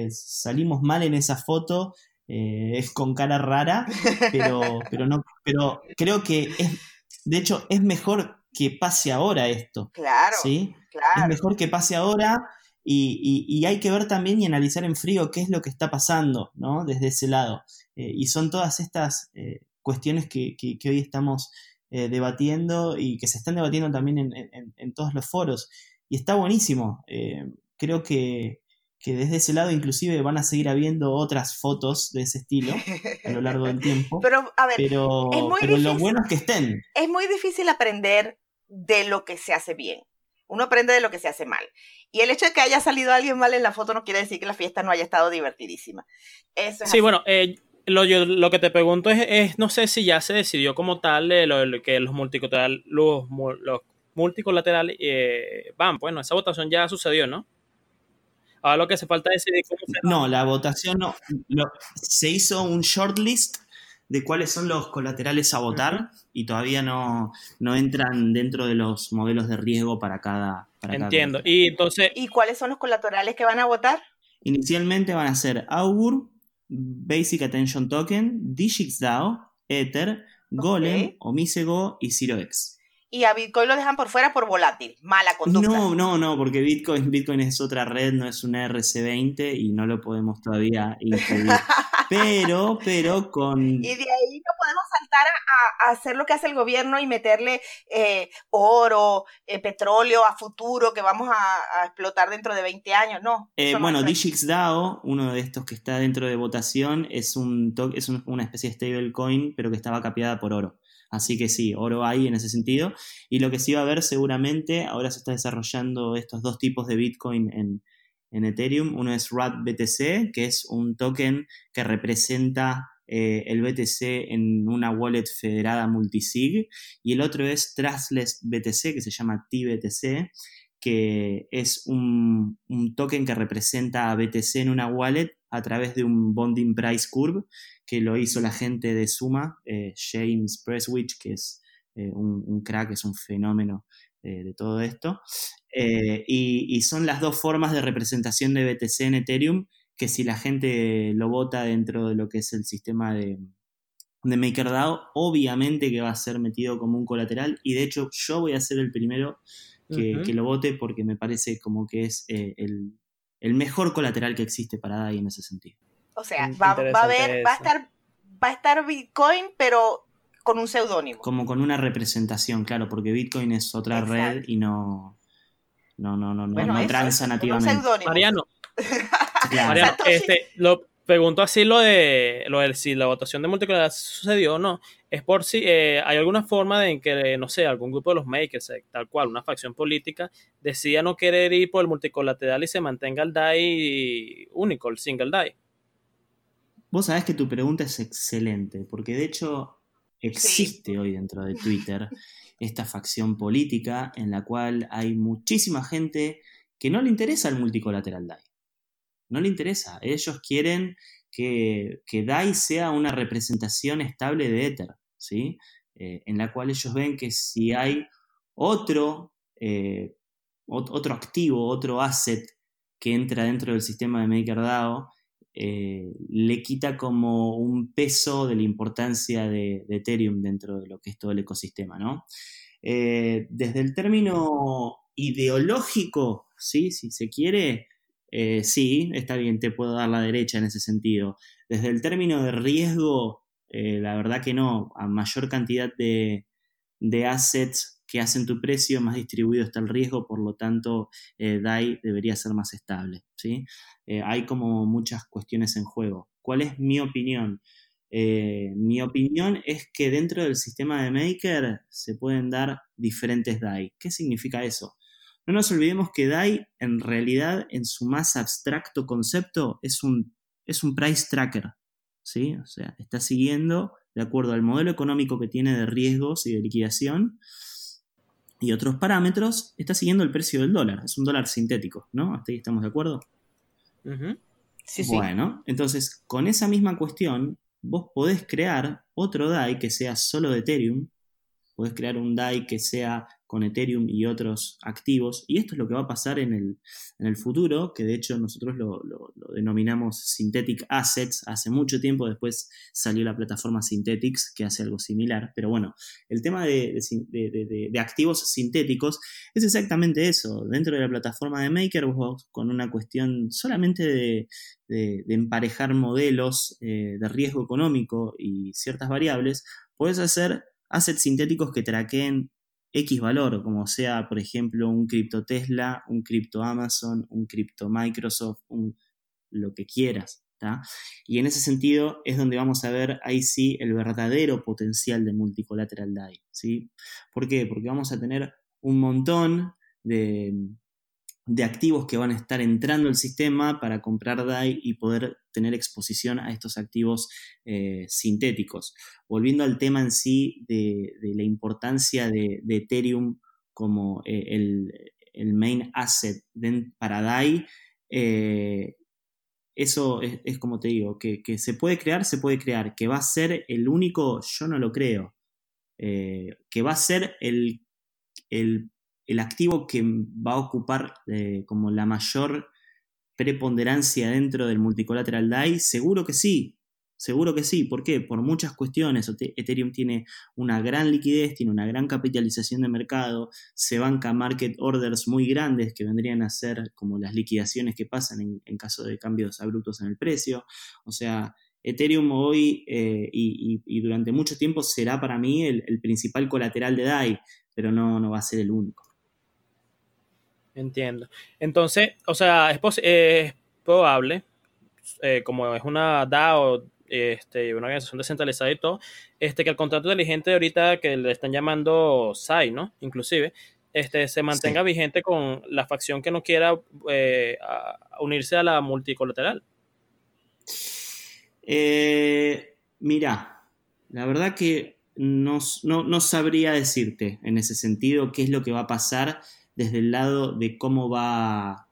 salimos mal en esa foto, es con cara rara, pero, pero, no, pero creo que es de hecho, es mejor que pase ahora esto. Claro. ¿sí? Es mejor que pase ahora y, hay que ver también y analizar en frío qué es lo que está pasando, ¿no? Desde ese lado. Eh, y son todas estas eh, cuestiones que, hoy estamos eh, debatiendo y que se están debatiendo también en, en todos los foros. Y está buenísimo. creo que, que desde ese lado inclusive van a seguir habiendo otras fotos de ese estilo a lo largo del tiempo. Pero, a ver, pero, lo bueno es que estén. Es muy difícil aprender de lo que se hace bien. Uno aprende de lo que se hace mal. Y el hecho de que haya salido alguien mal en la foto no quiere decir que la fiesta no haya estado divertidísima. Eso sí, bueno, eh, lo, lo, que te pregunto es, no sé si ya se decidió como tal lo, que los multicolaterales, los, los multicolaterales eh, van, bueno, esa votación ya sucedió, ¿no? Ahora lo que hace falta es decidir cómo se... No, la votación no. se hizo un shortlist de cuáles son los colaterales a votar y todavía no, no, entran dentro de los modelos de riesgo para cada. Entiendo. y entonces. ¿Y cuáles son los colaterales que van a votar? Inicialmente van a ser Augur, Basic Attention Token, DigixDAO, Ether, Golem, Omisego y ZeroX y a Bitcoin lo dejan por fuera por volátil, mala conducta. No, no, no, porque Bitcoin, Bitcoin es otra red, no es una RC20 y no lo podemos todavía incluir. Pero, pero con... Y de ahí no podemos saltar a, hacer lo que hace el gobierno y meterle eh, oro, eh, petróleo a futuro que vamos a, explotar dentro de 20 años, no. Eh, bueno, DigixDAO, uno de estos que está dentro de votación, es, un es una especie de stablecoin, pero que estaba capeada por oro. Así que sí, oro hay en ese sentido. Y lo que sí va a ver seguramente, ahora se está desarrollando estos dos tipos de Bitcoin en, Ethereum. Uno es RAT BTC, que es un token que representa eh, el BTC en una wallet federada multisig. Y el otro es Trustless BTC, que se llama TBTC, que es un, un token que representa a BTC en una wallet a través de un bonding price curve que lo hizo la gente de Suma, eh, James Presswich, que es eh, un, crack, es un fenómeno eh, de todo esto. Y, son las dos formas de representación de BTC en Ethereum, que si la gente lo vota dentro de lo que es el sistema de, de MakerDAO, obviamente que va a ser metido como un colateral y de hecho yo voy a ser el primero que, lo vote porque me parece como que es eh, el, mejor colateral que existe para DAI en ese sentido. O sea, va, a haber, va a estar, va a estar Bitcoin, pero con un seudónimo. Como con una representación, claro, porque Bitcoin es otra red y no, no, no, no, no, transa nativamente. Mariano, Mariano este, lo, pregunto así lo de, lo de si la votación de multicolateral sucedió o no, es por si eh, hay alguna forma de en que, no sé, algún grupo de los makers, eh, tal cual, una facción política, decida no querer ir por el multicolateral y se mantenga el DAI único, el single DAI. Vos sabés que tu pregunta es excelente, porque de hecho existe hoy dentro de Twitter esta facción política en la cual hay muchísima gente que no le interesa el multicolateral DAI no le interesa. Ellos quieren que, que DAI sea una representación estable de Ether, ¿sí? Eh, en la cual ellos ven que si hay otro, eh, otro activo, otro asset que entra dentro del sistema de MakerDAO, eh, le quita como un peso de la importancia de, de, Ethereum dentro de lo que es todo el ecosistema, ¿no? desde el término ideológico, ¿sí? si se quiere, eh, sí, está bien, te puedo dar la derecha en ese sentido. Desde el término de riesgo, eh, la verdad que no. A mayor cantidad de, assets que hacen tu precio, más distribuido está el riesgo, por lo tanto, eh, DAI debería ser más estable. ¿sí? hay como muchas cuestiones en juego. ¿Cuál es mi opinión? mi opinión es que dentro del sistema de Maker se pueden dar diferentes DAI. ¿Qué significa eso? No nos olvidemos que DAI en realidad en su más abstracto concepto es un, es un price tracker, ¿sí? O sea, está siguiendo de acuerdo al modelo económico que tiene de riesgos y de liquidación y otros parámetros, está siguiendo el precio del dólar. Es un dólar sintético, ¿no? ¿Hasta ahí estamos de acuerdo? sí, bueno, entonces con esa misma cuestión, vos podés crear otro DAI que sea solo de Ethereum, podés crear un DAI que sea con Ethereum y otros activos. Y esto es lo que va a pasar en el, en el futuro, que de hecho nosotros lo, denominamos Synthetic Assets. Hace mucho tiempo después salió la plataforma Synthetics, que hace algo similar. Pero bueno, el tema de, activos sintéticos es exactamente eso. Dentro de la plataforma de Maker, con una cuestión solamente de, emparejar modelos eh, de riesgo económico y ciertas variables, puedes hacer assets sintéticos que traqueen X valor, como sea, por ejemplo, un cripto Tesla, un cripto Amazon, un cripto Microsoft, un, lo que quieras. Y en ese sentido es donde vamos a ver ahí sí el verdadero potencial de multicolateral DAI. ¿sí? ¿Por qué? Porque vamos a tener un montón de, de activos que van a estar entrando al sistema para comprar DAI y poder tener exposición a estos activos eh, sintéticos. Volviendo al tema en sí de, la importancia de, Ethereum como eh, el, main asset para DAI, eh, eso es, como te digo, que, se puede crear, se puede crear. Que va a ser el único, yo no lo creo. que va a ser el, el el activo que va a ocupar eh, como la mayor preponderancia dentro del multicolateral DAI? Seguro que sí, seguro que sí. ¿Por qué? Por muchas cuestiones. Ethereum tiene una gran liquidez, tiene una gran capitalización de mercado, se banca market orders muy grandes que vendrían a ser como las liquidaciones que pasan en, caso de cambios abruptos en el precio. O sea, Ethereum hoy eh, y, durante mucho tiempo será para mí el, principal colateral de DAI, pero no va a ser el único. Entiendo. Entonces, o sea, es, es probable, eh, como es una DAO, este, una organización descentralizada y todo, este, que el contrato inteligente ahorita que le están llamando SAI, ¿no? Inclusive, este, se mantenga vigente con la facción que no quiera eh, unirse a la multicolateral. Eh, mira, la verdad que no, no, sabría decirte en ese sentido qué es lo que va a pasar desde el lado de cómo va,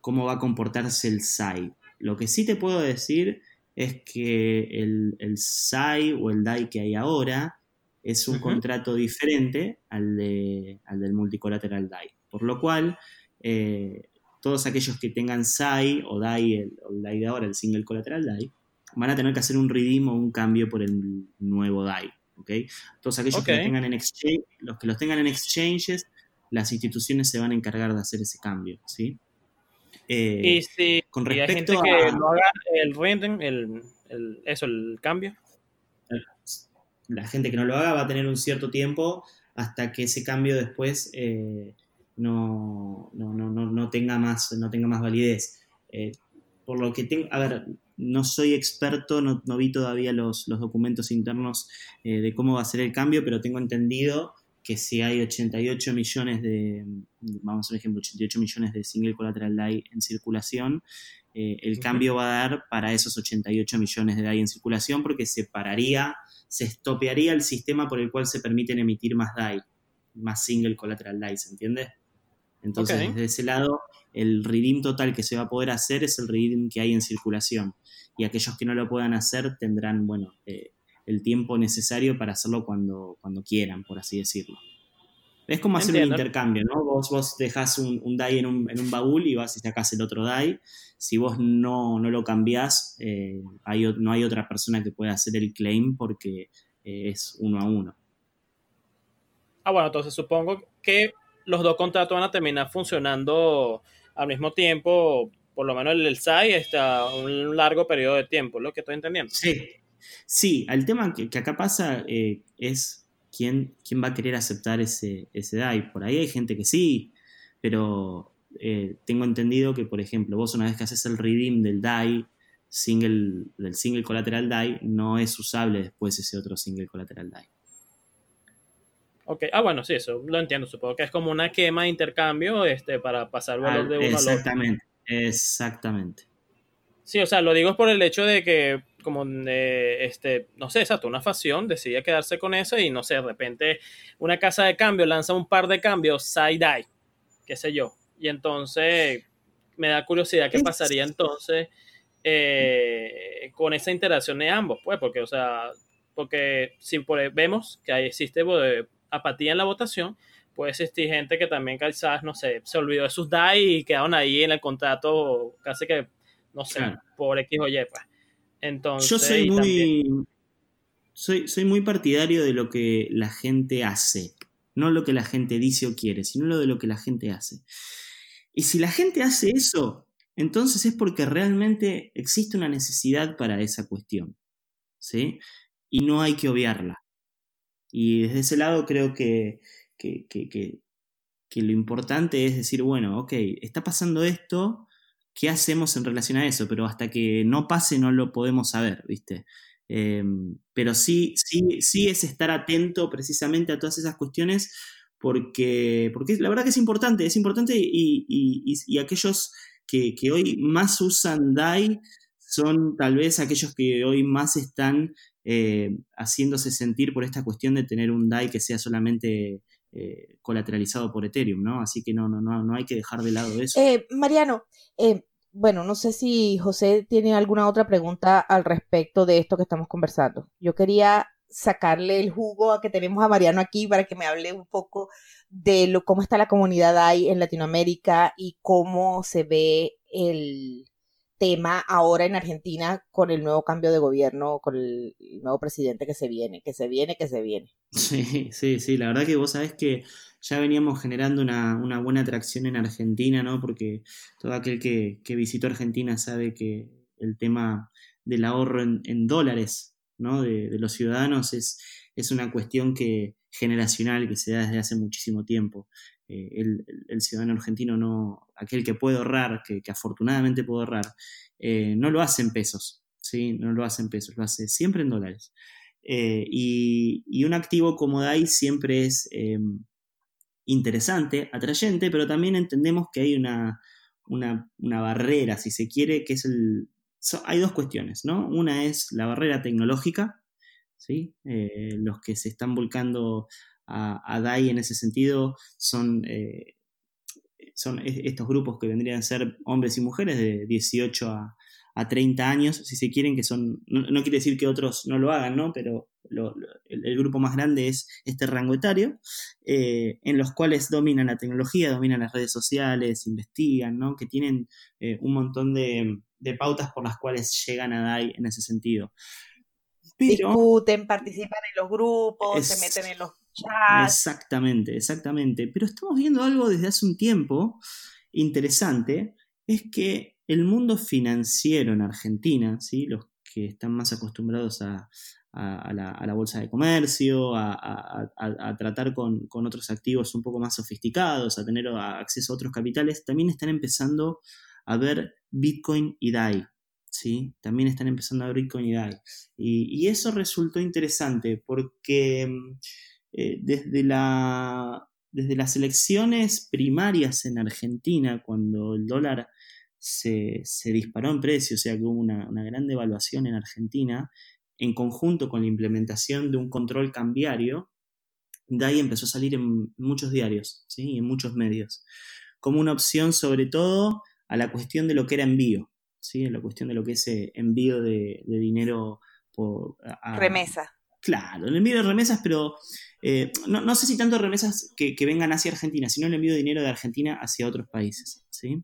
cómo va a comportarse el SAI. Lo que sí te puedo decir es que el, el SAI o el DAI que hay ahora es un contrato diferente al, de, al del multicolateral DAI. Por lo cual, eh, todos aquellos que tengan SAI o DAI, el, o el DAI de ahora, el single collateral DAI, van a tener que hacer un redeem o un cambio por el nuevo DAI. ¿okay? Todos aquellos que, lo tengan en exchange, los que los tengan en exchanges, las instituciones se van a encargar de hacer ese cambio. ¿sí? Eh, y si con respecto hay gente que no haga el redeem, el, eso, el cambio. La gente que no lo haga va a tener un cierto tiempo hasta que ese cambio después eh, no, no, no, no, tenga más, no tenga más validez. Eh, por lo que tengo, a ver, no soy experto, no, vi todavía los, documentos internos eh, de cómo va a ser el cambio, pero tengo entendido que si hay 88 millones de, vamos a un ejemplo, 88 millones de single collateral DAI en circulación, el cambio va a dar para esos 88 millones de DAI en circulación porque se pararía se estopearía el sistema por el cual se permiten emitir más DAI, más single collateral DAI, ¿se entiende? Entonces, desde ese lado, el redeem total que se va a poder hacer es el redeem que hay en circulación. Y aquellos que no lo puedan hacer tendrán, bueno, eh, el tiempo necesario para hacerlo cuando, cuando quieran, por así decirlo. Es como hacer un intercambio, ¿no? Vos, vos dejás un, un DAI en un, en un, baúl y vas y sacás el otro DAI. Si vos no, no lo cambiás, eh, no hay otra persona que pueda hacer el claim porque eh, es uno a uno. Ah, bueno, entonces supongo que los dos contratos van a terminar funcionando al mismo tiempo, por lo menos el, SAI hasta un largo periodo de tiempo, lo que estoy entendiendo. Sí, sí, el tema que, acá pasa eh, es ¿quién, va a querer aceptar ese, ese DAI? Por ahí hay gente que sí, pero eh, tengo entendido que, por ejemplo, vos una vez que haces el redeem del DAI, single, del single colateral DAI, no es usable después ese otro single colateral DAI. Ok, ah, bueno, sí, eso lo entiendo. Supongo que es como una quema de intercambio este, para pasar valor de uno al otro. Exactamente, exactamente. Sí, o sea, lo digo por el hecho de que como de, este, no sé, exacto, una facción decidía quedarse con eso y no sé, de repente una casa de cambio lanza un par de cambios side-eye, qué sé yo. Y entonces me da curiosidad qué pasaría entonces eh, con esa interacción de ambos, pues, porque, o sea, porque si vemos que ahí existe pues, apatía en la votación, puede existir gente que también quizás, no sé, se olvidó de sus DAI y quedaron ahí en el contrato casi que, no sé, por X o Y, pues. Yo soy muy. Soy, soy muy partidario de lo que la gente hace. No lo que la gente dice o quiere, sino lo de lo que la gente hace. Y si la gente hace eso, entonces es porque realmente existe una necesidad para esa cuestión. ¿Sí? Y no hay que obviarla. Y desde ese lado creo que, que, que lo importante es decir, bueno, ok, está pasando esto, qué hacemos en relación a eso, pero hasta que no pase no lo podemos saber, ¿viste? Em, pero sí, sí, sí es estar atento precisamente a todas esas cuestiones porque, porque la verdad que es importante, es importante y, aquellos que, hoy más usan DAI son tal vez aquellos que hoy más están eh, haciéndose sentir por esta cuestión de tener un DAI que sea solamente eh, colateralizado por Ethereum, ¿no? Así que no, no, no, no hay que dejar de lado eso. Eh, Mariano, eh, bueno, no sé si José tiene alguna otra pregunta al respecto de esto que estamos conversando. Yo quería sacarle el jugo a que tenemos a Mariano aquí para que me hable un poco de lo, cómo está la comunidad ahí en Latinoamérica y cómo se ve el, tema ahora en Argentina con el nuevo cambio de gobierno, con el nuevo presidente que se viene, que se viene, que se viene. Sí, sí, sí, la verdad que vos sabés que ya veníamos generando una, buena atracción en Argentina, ¿no? Porque todo aquel que, visitó Argentina sabe que el tema del ahorro en, dólares, ¿no? De, los ciudadanos es, es una cuestión que generacional que se da desde hace muchísimo tiempo. Eh, el, ciudadano argentino no, aquel que puede ahorrar, que, afortunadamente puede ahorrar, eh, no lo hace en pesos, ¿sí? No lo hace en pesos, lo hace siempre en dólares. Eh, y, un activo como DAI siempre es interesante, atrayente, pero también entendemos que hay una, una, barrera, si se quiere, que es el... hay dos cuestiones, ¿no? Una es la barrera tecnológica, ¿sí? los que se están volcando a, DAI en ese sentido son, eh, son estos grupos que vendrían a ser hombres y mujeres de 18 a, 30 años, si se quieren, que son, no, quiere decir que otros no lo hagan, ¿no? Pero el, grupo más grande es este rango etario, eh, en los cuales dominan la tecnología, dominan las redes sociales, investigan, ¿no? Que tienen eh, un montón de, pautas por las cuales llegan a DAI en ese sentido. Discuten, participan en los grupos, se meten en los Exactamente, exactamente. Pero estamos viendo algo desde hace un tiempo interesante, es que el mundo financiero en Argentina, ¿sí? los que están más acostumbrados a, la, bolsa de comercio, a, tratar con, otros activos un poco más sofisticados, a tener acceso a otros capitales, también están empezando a ver Bitcoin y DAI. ¿sí? También están empezando a ver Bitcoin y DAI. Y, eso resultó interesante porque mm, eh, desde, la, desde las elecciones primarias en Argentina, cuando el dólar se, disparó en precio, o sea que hubo una, gran devaluación en Argentina, en conjunto con la implementación de un control cambiario, DAI empezó a salir en muchos diarios ¿sí? y en muchos medios, como una opción sobre todo a la cuestión de lo que era envío, ¿sí? la cuestión de lo que es eh, envío de, dinero por... Remesa. Claro, el envío de remesas, pero eh, no, sé si tanto remesas que, que, vengan hacia Argentina, sino el envío de dinero de Argentina hacia otros países. ¿sí?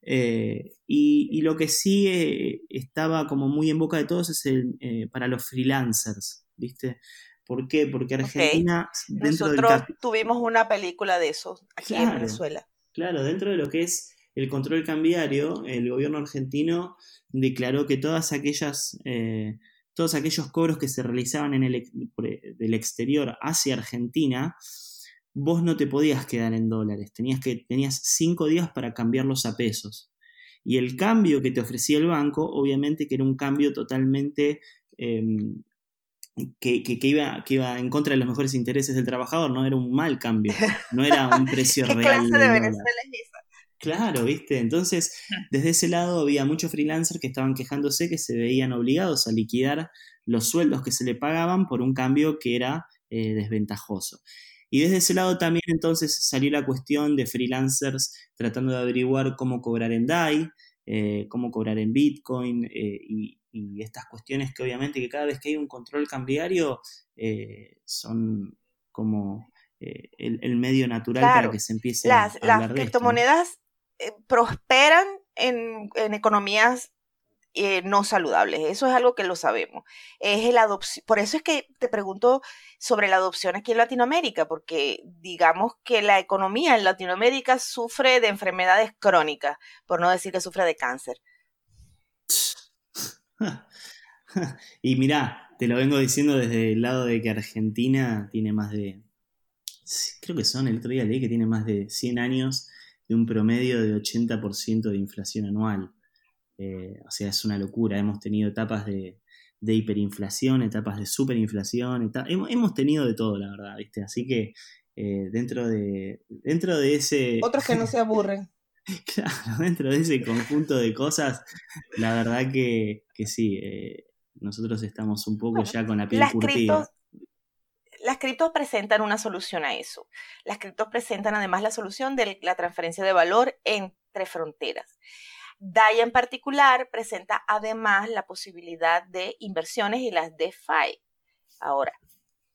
Eh, y, lo que sí eh, estaba como muy en boca de todos es el, para los freelancers, ¿viste? ¿Por qué? Porque Argentina... Nosotros tuvimos una película de eso aquí en Venezuela. Claro, dentro de lo que es el control cambiario, el gobierno argentino declaró que todas aquellas... todos aquellos cobros que se realizaban en el, del exterior hacia Argentina vos no te podías quedar en dólares, tenías, que, tenías cinco días para cambiarlos a pesos. Y el cambio que te ofrecía el banco, obviamente que era un cambio totalmente em, que, iba, que iba en contra de los mejores intereses del trabajador, no era un mal cambio, no era un precio ¿Qué real. Clase de Venezuela es esa? Claro, viste. Entonces, desde ese lado había muchos freelancers que estaban quejándose que se veían obligados a liquidar los sueldos que se le pagaban por un cambio que era eh, desventajoso. Y desde ese lado también entonces salió la cuestión de freelancers tratando de averiguar cómo cobrar en DAI, eh, cómo cobrar en Bitcoin eh, y, estas cuestiones que obviamente que cada vez que hay un control cambiario eh, son como el, medio natural para que se empiece a hablar Las criptomonedas prosperan en, en economías eh, no saludables. Eso es algo que lo sabemos. Es el adopción. Por eso es que te pregunto sobre la adopción aquí en Latinoamérica, porque digamos que la economía en Latinoamérica sufre de enfermedades crónicas, por no decir que sufre de cáncer. y mira, te lo vengo diciendo desde el lado de que Argentina tiene más de, creo que son, el otro día leí que tiene más de 100 años de un promedio de 80% de inflación anual. Eh, o sea, es una locura. Hemos tenido etapas de, hiperinflación, etapas de superinflación, hemos, tenido de todo, la verdad, ¿viste? Así que eh, dentro, de, dentro de ese... Otros que no se aburren. claro, dentro de ese conjunto de cosas, la verdad que, sí, eh, nosotros estamos un poco ya con la piel curtida. Las criptos presentan una solución a eso. Las criptos presentan además la solución de la transferencia de valor entre fronteras. DAI en particular presenta además la posibilidad de inversiones y las DeFi. Ahora,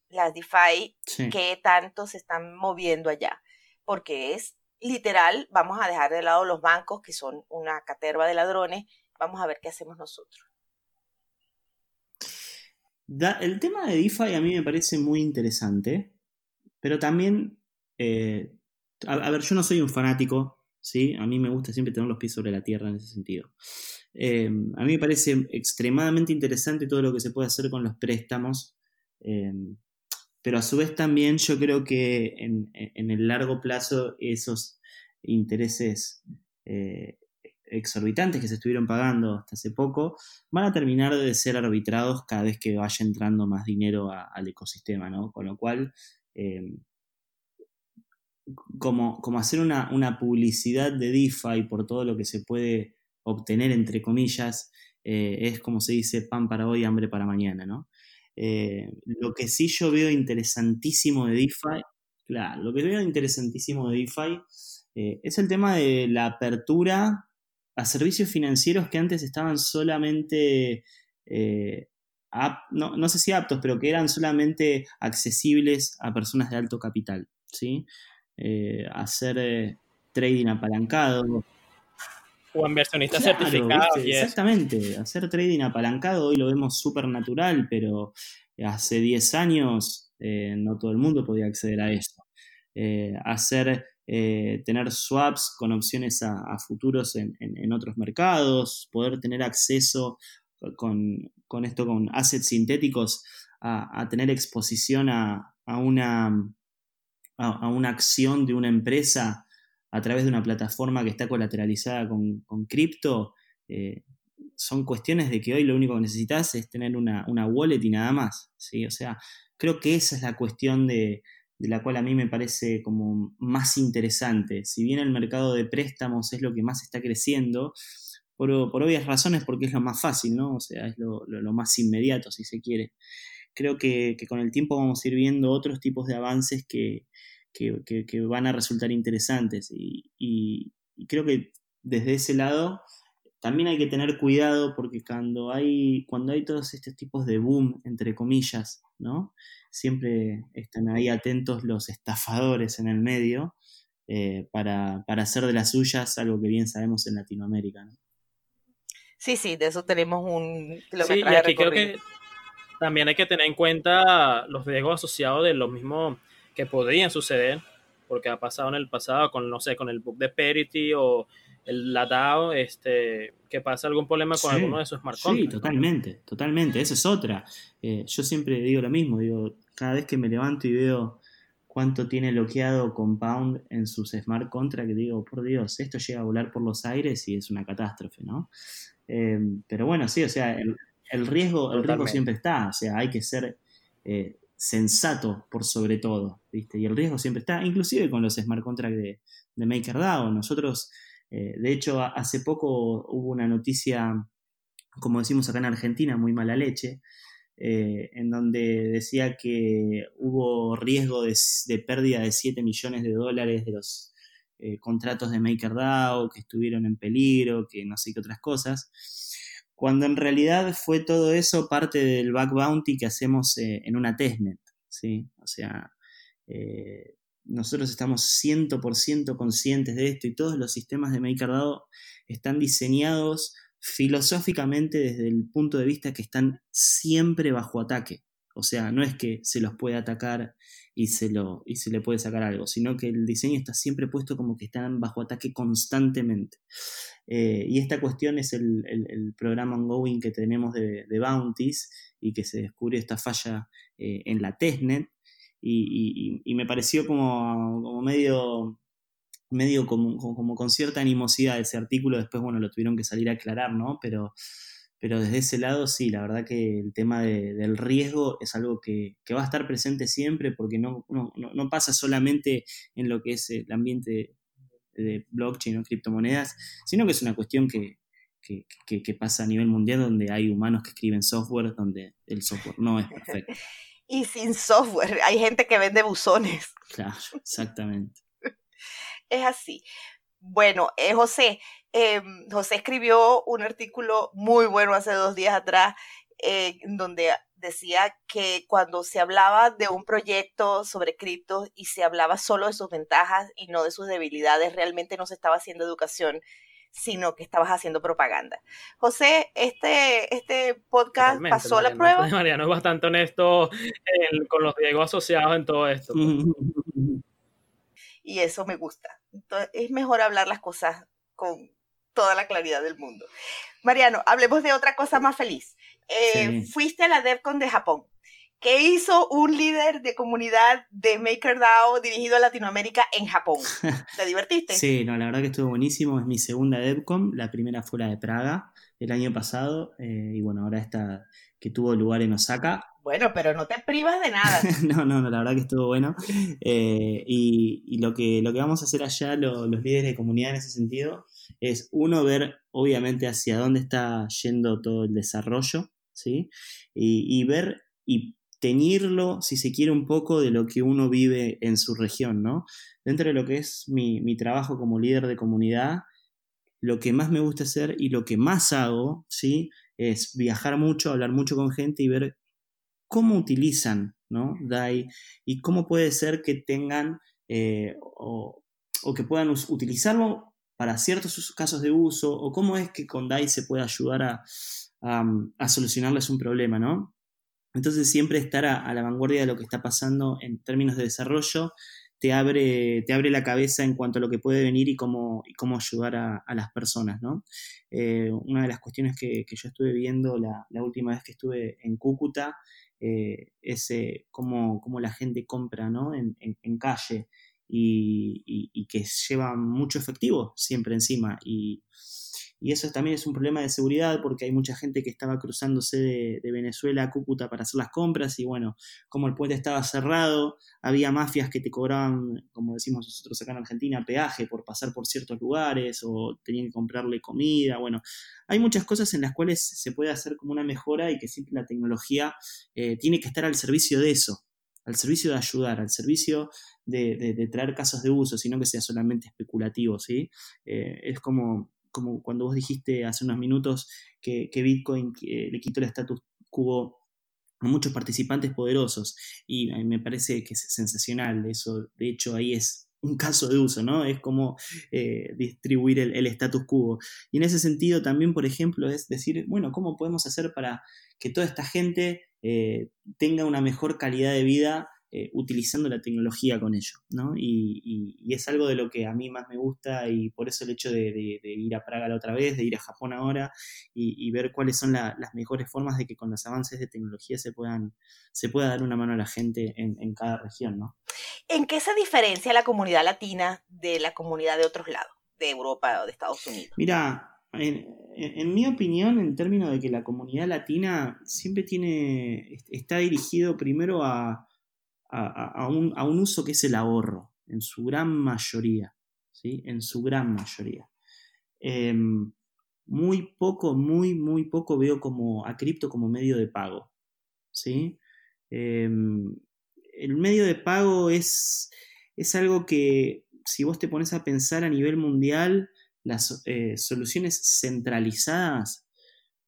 las DeFi, ¿qué tanto se están moviendo allá? Porque es literal, vamos a dejar de lado los bancos, que son una caterva de ladrones, vamos a ver qué hacemos nosotros. El tema de DeFi a mí me parece muy interesante, pero también, eh, a, ver, yo no soy un fanático ¿sí? A mí me gusta siempre tener los pies sobre la tierra en ese sentido. Em, a mí me parece extremadamente interesante todo lo que se puede hacer con los préstamos, em, pero a su vez también yo creo que en, el largo plazo esos intereses eh, exorbitantes que se estuvieron pagando hasta hace poco van a terminar de ser arbitrados cada vez que vaya entrando más dinero al ecosistema, ¿no? Con lo cual em, como, hacer una, publicidad de DeFi por todo lo que se puede obtener, entre comillas, eh, es como se dice, pan para hoy, hambre para mañana, ¿no? Eh, lo que sí yo veo interesantísimo de DeFi, claro, lo que veo interesantísimo de DeFi eh, es el tema de la apertura a servicios financieros que antes estaban solamente, no, no sé si aptos, pero que eran solamente accesibles a personas de alto capital, ¿sí? Eh, hacer eh, trading apalancado. O inversionistas certificados. exactamente. Hacer trading apalancado hoy lo vemos súper natural, pero hace 10 años eh, no todo el mundo podía acceder a eso. Eh, hacer, eh, tener swaps con opciones a, futuros en, otros mercados, poder tener acceso con, esto, con assets sintéticos, a, tener exposición a, una, acción de una empresa a través de una plataforma que está colateralizada con, cripto, son cuestiones de que hoy lo único que necesitas es tener una, una wallet y nada más. ¿sí? O sea, creo que esa es la cuestión de, la cual a mí me parece como más interesante. Si bien el mercado de préstamos es lo que más está creciendo, por, obvias razones, porque es lo más fácil, ¿no? O sea, es lo, más inmediato, si se quiere. Creo que, con el tiempo vamos a ir viendo otros tipos de avances que, van a resultar interesantes. y, creo que desde ese lado también hay que tener cuidado porque cuando hay, cuando hay todos estos tipos de boom, entre comillas, ¿no? Siempre están ahí atentos los estafadores en el medio eh, para, hacer de las suyas algo que bien sabemos en Latinoamérica, ¿no? Sí, sí, de eso tenemos un Sí, y aquí creo que también hay que tener en cuenta los riesgos asociados de lo mismo que podrían suceder, porque ha pasado en el pasado con, no sé, con el book de Perity o el latado, este, que pasa algún problema con alguno de esos smart Sí, totalmente, totalmente. Esa es otra. Eh, yo siempre digo lo mismo, digo, cada vez que me levanto y veo cuánto tiene bloqueado Compound en sus smart contracts, digo, por Dios, esto llega a volar por los aires y es una catástrofe, ¿no? Eh, pero bueno, sí, o sea, el, riesgo, el riesgo siempre está, o sea, hay que ser eh, sensato por sobre todo, ¿viste? Y el riesgo siempre está, inclusive con los smart contracts de, de MakerDAO. Nosotros eh, de hecho, hace poco hubo una noticia, como decimos acá en Argentina, muy mala leche, eh, en donde decía que hubo riesgo de, pérdida de 7 millones de dólares de los eh, contratos de MakerDAO, que estuvieron en peligro, que no sé qué otras cosas, cuando en realidad fue todo eso parte del back bounty que hacemos en una testnet, ¿sí? O sea, nosotros estamos 100% conscientes de esto y todos los sistemas de MakerDAO están diseñados filosóficamente desde el punto de vista que están siempre bajo ataque. O sea, no es que se los puede atacar y se, lo, y se le puede sacar algo, sino que el diseño está siempre puesto como que están bajo ataque constantemente. Eh, y esta cuestión es el, programa ongoing que tenemos de, Bounties y que se descubrió esta falla eh, en la testnet y, me pareció como, medio, medio como, como, con cierta animosidad ese artículo, después, bueno, lo tuvieron que salir a aclarar, ¿no? Pero, pero desde ese lado, sí, la verdad que el tema del riesgo es algo que, va a estar presente siempre porque no, no, pasa solamente en lo que es el ambiente de blockchain o criptomonedas, sino que es una cuestión que, que, pasa a nivel mundial donde hay humanos que escriben software donde el software no es perfecto. y sin software. Hay gente que vende buzones. Claro, exactamente. es así. Bueno, eh, José, em, José escribió un artículo muy bueno hace dos días atrás, eh, donde decía que cuando se hablaba de un proyecto sobre cripto y se hablaba solo de sus ventajas y no de sus debilidades, realmente no se estaba haciendo educación sino que estabas haciendo propaganda. José, este, este podcast pasó la prueba. Mariano es bastante honesto con los riesgos asociados en todo esto. Y eso me gusta. Entonces, es mejor hablar las cosas con toda la claridad del mundo. Mariano, hablemos de otra cosa más feliz. Eh, fuiste a la DevCon de Japón. ¿Qué hizo un líder de comunidad de MakerDAO dirigido a Latinoamérica en Japón? ¿Te divertiste? sí, no, la verdad que estuvo buenísimo. Es mi segunda DevCon. La primera fue la de Praga el año pasado. Eh, y bueno, ahora esta que tuvo lugar en Osaka. Bueno, pero no te privas de nada. no, no, no, la verdad que estuvo bueno. Eh, y, lo, que, lo que vamos a hacer allá, los líderes de comunidad en ese sentido, es uno, ver obviamente hacia dónde está yendo todo el desarrollo, ¿sí? Y, y ver y teñirlo, si se quiere, un poco de lo que uno vive en su región, ¿no? Dentro de lo que es mi, trabajo como líder de comunidad, lo que más me gusta hacer y lo que más hago, ¿sí? Es viajar mucho, hablar mucho con gente y ver cómo utilizan, ¿no? DAI y cómo puede ser que tengan eh, o, que puedan utilizarlo para ciertos casos de uso o cómo es que con DAI se puede ayudar a, a, solucionarles un problema, ¿no? Entonces siempre estar a, la vanguardia de lo que está pasando en términos de desarrollo te abre, te abre la cabeza en cuanto a lo que puede venir y cómo, y cómo ayudar a, las personas, ¿no? Eh, una de las cuestiones que, yo estuve viendo la, última vez que estuve en Cúcuta eh, es eh, cómo, la gente compra, ¿no? En, calle y, que lleva mucho efectivo siempre encima y y eso también es un problema de seguridad porque hay mucha gente que estaba cruzándose de, Venezuela a Cúcuta para hacer las compras y bueno, como el puente estaba cerrado, había mafias que te cobraban, como decimos nosotros acá en Argentina, peaje por pasar por ciertos lugares o tenían que comprarle comida, bueno, hay muchas cosas en las cuales se puede hacer como una mejora y que siempre la tecnología eh, tiene que estar al servicio de eso, al servicio de ayudar, al servicio de, traer casos de uso, sino que sea solamente especulativo, ¿sí? Eh, es como como cuando vos dijiste hace unos minutos que, Bitcoin le quitó el status quo a muchos participantes poderosos y me parece que es sensacional eso, de hecho ahí es un caso de uso, ¿no? Es como eh, distribuir el, status quo. Y en ese sentido también, por ejemplo, es decir, bueno, ¿cómo podemos hacer para que toda esta gente eh, tenga una mejor calidad de vida eh, utilizando la tecnología con ello, ¿no? Y, es algo de lo que a mí más me gusta y por eso el hecho de, ir a Praga la otra vez, de ir a Japón ahora y, ver cuáles son las mejores formas de que con los avances de tecnología se puedan se pueda dar una mano a la gente en, cada región, ¿no? ¿En qué se diferencia la comunidad latina de la comunidad de otros lados, de Europa o de Estados Unidos? Mira, en, mi opinión, en términos de que la comunidad latina siempre tiene, está dirigido primero a, a, un, uso que es el ahorro, en su gran mayoría, ¿sí? En su gran mayoría. Em, muy poco, muy, muy poco veo como a cripto como medio de pago, ¿sí? Em, el medio de pago es, es algo que, si vos te pones a pensar a nivel mundial, las eh, soluciones centralizadas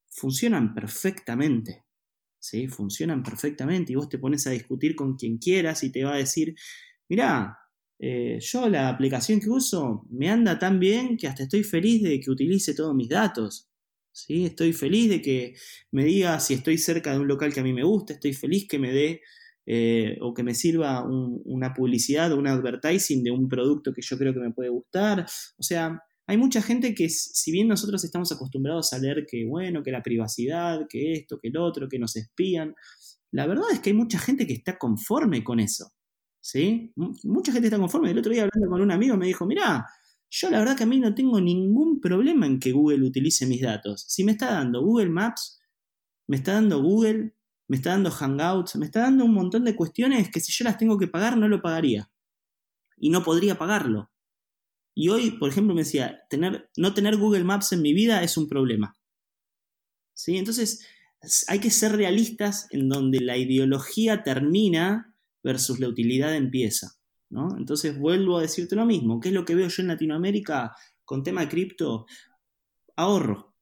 funcionan perfectamente. ¿Sí? funcionan perfectamente y vos te pones a discutir con quien quieras y te va a decir, mirá, eh, yo la aplicación que uso me anda tan bien que hasta estoy feliz de que utilice todos mis datos. ¿sí? Estoy feliz de que me diga si estoy cerca de un local que a mí me gusta, estoy feliz que me dé eh, o que me sirva una publicidad o un advertising de un producto que yo creo que me puede gustar. O sea, hay mucha gente que, si bien nosotros estamos acostumbrados a leer que, bueno, que la privacidad, que esto, que el otro, que nos espían, la verdad es que hay mucha gente que está conforme con eso. ¿Sí? mucha gente está conforme. El otro día hablando con un amigo me dijo, mirá, yo la verdad que a mí no tengo ningún problema en que Google utilice mis datos. Si me está dando Google Maps, me está dando Google, me está dando Hangouts, me está dando un montón de cuestiones que si yo las tengo que pagar no lo pagaría. Y no podría pagarlo. Y hoy, por ejemplo, me decía, tener, no tener Google Maps en mi vida es un problema. ¿Sí? Entonces, hay que ser realistas en donde la ideología termina versus la utilidad empieza. ¿no? Entonces, vuelvo a decirte lo mismo. ¿Qué es lo que veo yo en Latinoamérica con tema cripto? Ahorro.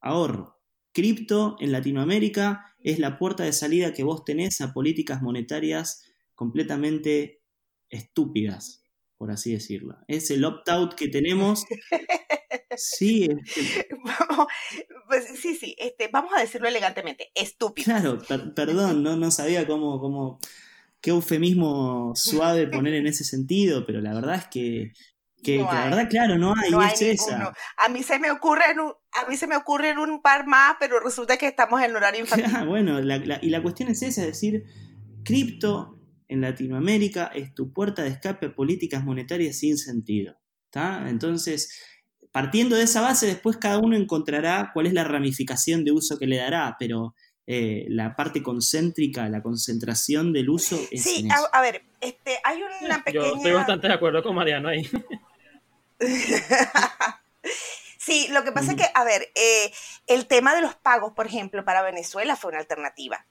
Ahorro. Cripto en Latinoamérica es la puerta de salida que vos tenés a políticas monetarias completamente estúpidas por así decirlo. Es el opt-out que tenemos. Sí, pues, sí, sí, este, vamos a decirlo elegantemente, estúpido. Claro, perdón, no, no sabía cómo, cómo, qué eufemismo suave poner en ese sentido, pero la verdad es que, que, la verdad, claro, no hay, A mí se me ocurren un, a mí se me ocurren un par más, pero resulta que estamos en horario infantil. bueno, y la cuestión es esa, es decir, cripto en Latinoamérica es tu puerta de escape a políticas monetarias sin sentido. Entonces, partiendo de esa base, después cada uno encontrará cuál es la ramificación de uso que le dará, pero eh, la parte concéntrica, la concentración del uso es. Sí, a, ver, este, hay una pequeña. Yo estoy bastante de acuerdo con Mariano ahí. sí, lo que pasa es que, a ver, eh, el tema de los pagos, por ejemplo, para Venezuela fue una alternativa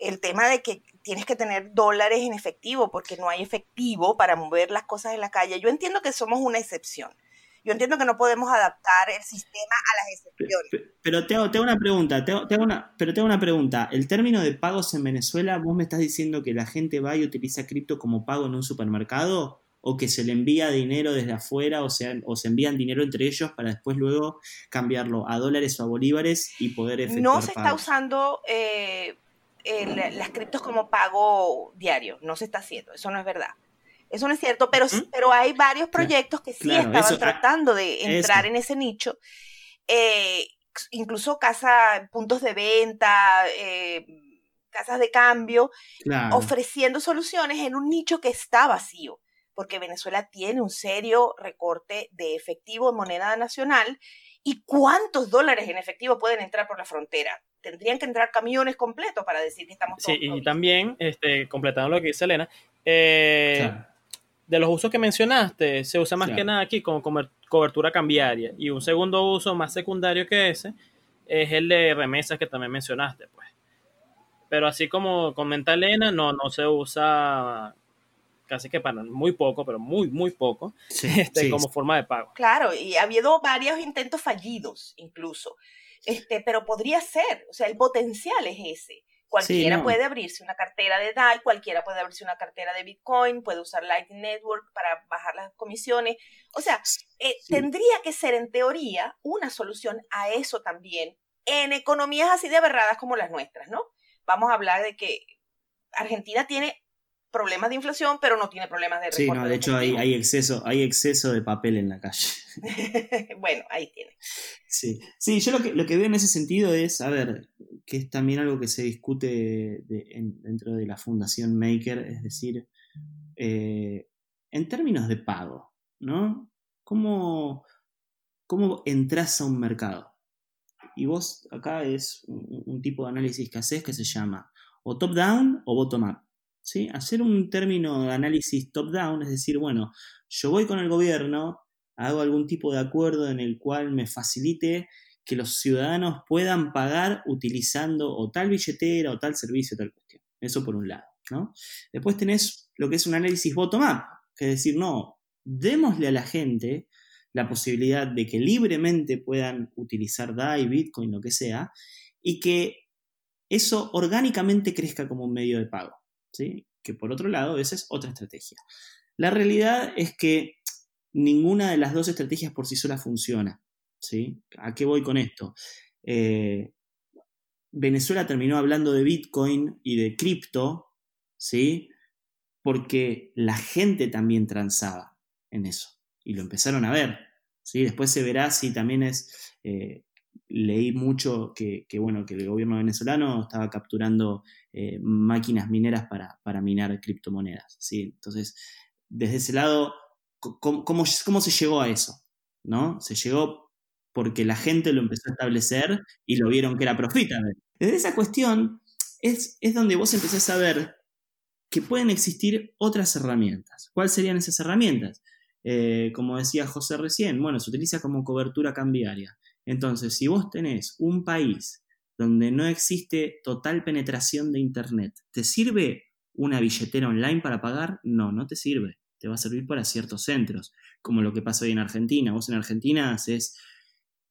el tema de que tienes que tener dólares en efectivo porque no hay efectivo para mover las cosas en la calle. Yo entiendo que somos una excepción. Yo entiendo que no podemos adaptar el sistema a las excepciones. Pero te hago, una pregunta, te una, pero te hago una pregunta. El término de pagos en Venezuela, ¿vos me estás diciendo que la gente va y utiliza cripto como pago en un supermercado? o que se le envía dinero desde afuera o, sea, o se envían dinero entre ellos para después luego cambiarlo a dólares o a bolívares y poder efectuar No se está usando eh, las criptos como pago diario, no se está haciendo, eso no es verdad. Eso no es cierto, pero, ¿Mm? pero hay varios proyectos que sí estaban ah, tratando de entrar en ese nicho. Eh, incluso casa, puntos de venta, eh, casas de cambio, ofreciendo soluciones en un nicho que está vacío, porque Venezuela tiene un serio recorte de efectivo en moneda nacional. ¿Y cuántos dólares en efectivo pueden entrar por la frontera? Tendrían que entrar camiones completos para decir que estamos Sí, y también, este, completando lo que dice Elena, eh, de los usos que mencionaste, se usa más que nada aquí como cobertura cambiaria. Y un segundo uso más secundario que ese es el de remesas que también mencionaste, pues. Pero así como comenta Elena, no, no se usa casi que para muy poco, pero muy, muy poco, este, como forma de pago. Claro, y ha habido varios intentos fallidos incluso. Este, pero podría ser, o sea, el potencial es ese. Cualquiera puede abrirse una cartera de DAI, cualquiera puede abrirse una cartera de Bitcoin, puede usar Lightning Network para bajar las comisiones. O sea, eh, tendría que ser en teoría una solución a eso también en economías así de aberradas como las nuestras, ¿no? Vamos a hablar de que Argentina tiene problemas de inflación, pero no tiene problemas de Sí, no, de hecho hay, hay, exceso, hay exceso de papel en la calle. bueno, ahí tiene. Sí, sí yo lo que, lo que veo en ese sentido es, a ver, que es también algo que se discute dentro de la Fundación Maker, es decir, eh, en términos de pago, ¿no? ¿Cómo, ¿Cómo entras a un mercado? Y vos acá es un, un tipo de análisis que haces que se llama o top-down o bottom-up. Hacer un término de análisis top-down, es decir, bueno, yo voy con el gobierno, hago algún tipo de acuerdo en el cual me facilite que los ciudadanos puedan pagar utilizando o tal billetera o tal servicio, tal cuestión. Eso por un lado, ¿no? Después tenés lo que es un análisis bottom-up, que es decir, no, démosle a la gente la posibilidad de que libremente puedan utilizar DAI, Bitcoin, lo que sea, y que eso orgánicamente crezca como un medio de pago. ¿Sí? Que por otro lado, esa es otra estrategia. La realidad es que ninguna de las dos estrategias por sí sola funciona. ¿sí? ¿A qué voy con esto? Eh, Venezuela terminó hablando de Bitcoin y de cripto, ¿sí? Porque la gente también transaba en eso y lo empezaron a ver, ¿sí? Después se verá si también es eh, leí mucho que, bueno, que el gobierno venezolano estaba capturando eh, máquinas mineras para, minar criptomonedas. ¿sí? Entonces, desde ese lado, ¿cómo, se llegó a eso? ¿no? Se llegó porque la gente lo empezó a establecer y lo vieron que era profitable. Desde esa cuestión es, es donde vos empezás a ver que pueden existir otras herramientas. ¿Cuáles serían esas herramientas? Eh, como decía José recién, bueno, se utiliza como cobertura cambiaria. Entonces, si vos tenés un país donde no existe total penetración de Internet, ¿te sirve una billetera online para pagar? No, no te sirve. Te va a servir para ciertos centros, como lo que pasa hoy en Argentina. Vos en Argentina haces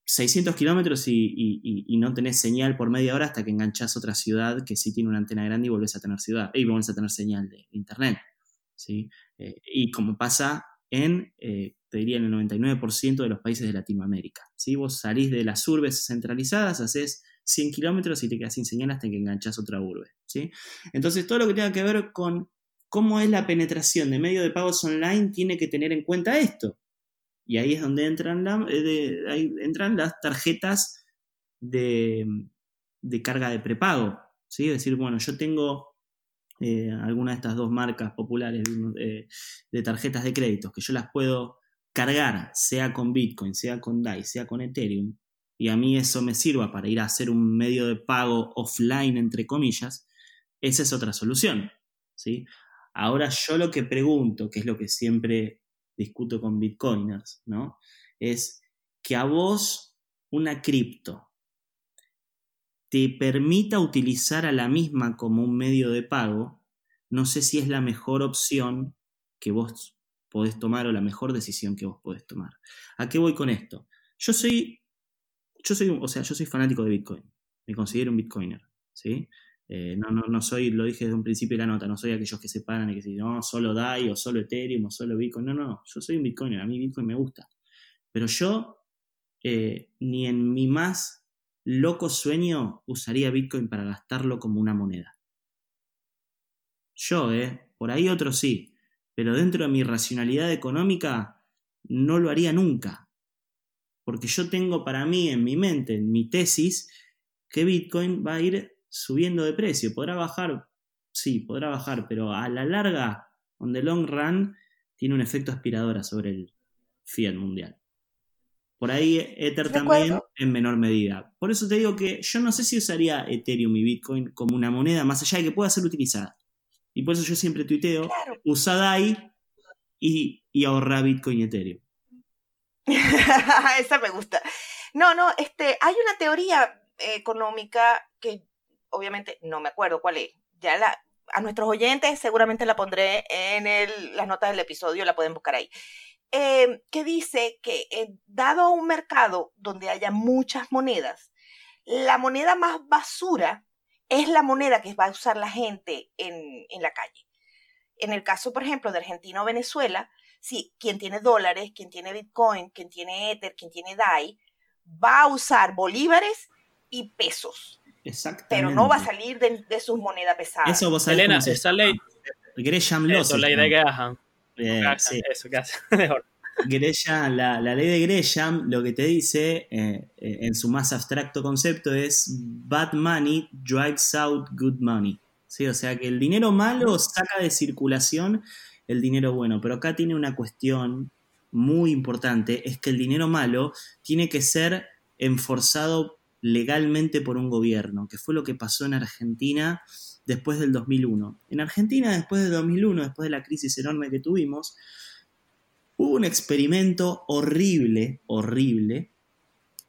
600 kilómetros y, no tenés señal por media hora hasta que enganchás otra ciudad que sí tiene una antena grande y volvés a tener ciudad, y volvés a tener señal de, Internet. ¿sí? Eh, y como pasa en eh, te diría en el 99% de los países de Latinoamérica. Si Vos salís de las urbes centralizadas, haces 100 kilómetros y te quedas sin señal hasta que enganchas otra urbe. ¿sí? Entonces, todo lo que tenga que ver con cómo es la penetración de medios de pagos online tiene que tener en cuenta esto. Y ahí es donde entran, eh, entran las tarjetas de, carga de prepago. ¿sí? Es decir, bueno, yo tengo eh, alguna de estas dos marcas populares eh, de tarjetas de crédito que yo las puedo cargar, sea con Bitcoin, sea con DAI, sea con Ethereum, y a mí eso me sirva para ir a hacer un medio de pago offline, entre comillas, esa es otra solución. ¿sí? Ahora yo lo que pregunto, que es lo que siempre discuto con bitcoiners, ¿no? Es que a vos una cripto te permita utilizar a la misma como un medio de pago, no sé si es la mejor opción que vos podés tomar o la mejor decisión que vos podés tomar. ¿A qué voy con esto? Yo soy, yo soy, o sea, yo soy fanático de Bitcoin. Me considero un Bitcoiner, ¿sí? Eh, no, no, no soy, lo dije desde un principio de la nota, no soy aquellos que se paran y que dicen, no, solo DAI o solo Ethereum o solo Bitcoin. No, no, yo soy un Bitcoiner, a mí Bitcoin me gusta. Pero yo, eh, ni en mi más loco sueño, usaría Bitcoin para gastarlo como una moneda. Yo, ¿eh? Por ahí otro sí. Pero dentro de mi racionalidad económica, no lo haría nunca. Porque yo tengo para mí, en mi mente, en mi tesis, que Bitcoin va a ir subiendo de precio. Podrá bajar, sí, podrá bajar, pero a la larga, on the long run, tiene un efecto aspiradora sobre el fiat mundial. Por ahí Ether también en menor medida. Por eso te digo que yo no sé si usaría Ethereum y Bitcoin como una moneda más allá de que pueda ser utilizada. Y por eso yo siempre tuiteo, usa DAI y, y ahorra Bitcoin y Ethereum. Esa me gusta. No, no, este, hay una teoría económica que obviamente no me acuerdo cuál es. Ya la, a nuestros oyentes seguramente la pondré en el, las notas del episodio, la pueden buscar ahí. Eh, que dice que eh, dado un mercado donde haya muchas monedas, la moneda más basura es la moneda que va a usar la gente en, en la calle. En el caso, por ejemplo, de Argentina o Venezuela, sí, quien tiene dólares, quien tiene Bitcoin, quien tiene Ether, quien tiene DAI, va a usar bolívares y pesos. Pero no va a salir de, de sus monedas pesadas. Eso vos Elena, esa ley. Gresham Eso, ley de Graham. Eh, sí. Eso, que mejor. Gresham, la, la, ley de Gresham lo que te dice eh, eh, en su más abstracto concepto es bad money drives out good money. ¿Sí? O sea que el dinero malo saca de circulación el dinero bueno. Pero acá tiene una cuestión muy importante, es que el dinero malo tiene que ser enforzado legalmente por un gobierno, que fue lo que pasó en Argentina después del 2001. En Argentina, después del 2001, después de la crisis enorme que tuvimos, hubo un experimento horrible, horrible,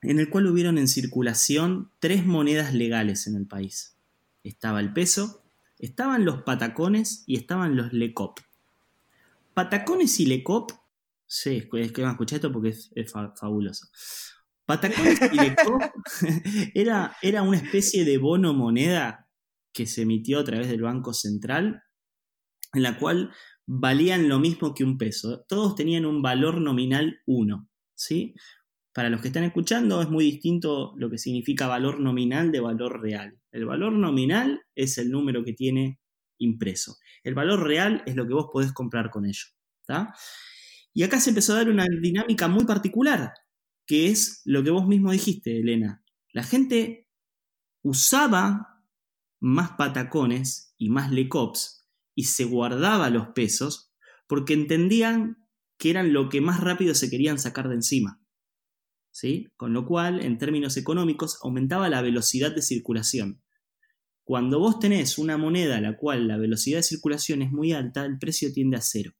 en el cual hubieron en circulación tres monedas legales en el país. Estaba el peso, estaban los patacones y estaban los lecop. Patacones y lecop, sí, es que escuchar esto porque es, fabuloso. Patacones y lecop era, era una especie de bono moneda que se emitió a través del Banco Central, en la cual valían lo mismo que un peso. Todos tenían un valor nominal 1. ¿sí? Para los que están escuchando es muy distinto lo que significa valor nominal de valor real. El valor nominal es el número que tiene impreso. El valor real es lo que vos podés comprar con ello. Y acá se empezó a dar una dinámica muy particular, que es lo que vos mismo dijiste, Elena. La gente usaba más patacones y más lecops y se guardaba los pesos porque entendían que eran lo que más rápido se querían sacar de encima. ¿Sí? Con lo cual, en términos económicos, aumentaba la velocidad de circulación. Cuando vos tenés una moneda a la cual la velocidad de circulación es muy alta, el precio tiende a cero.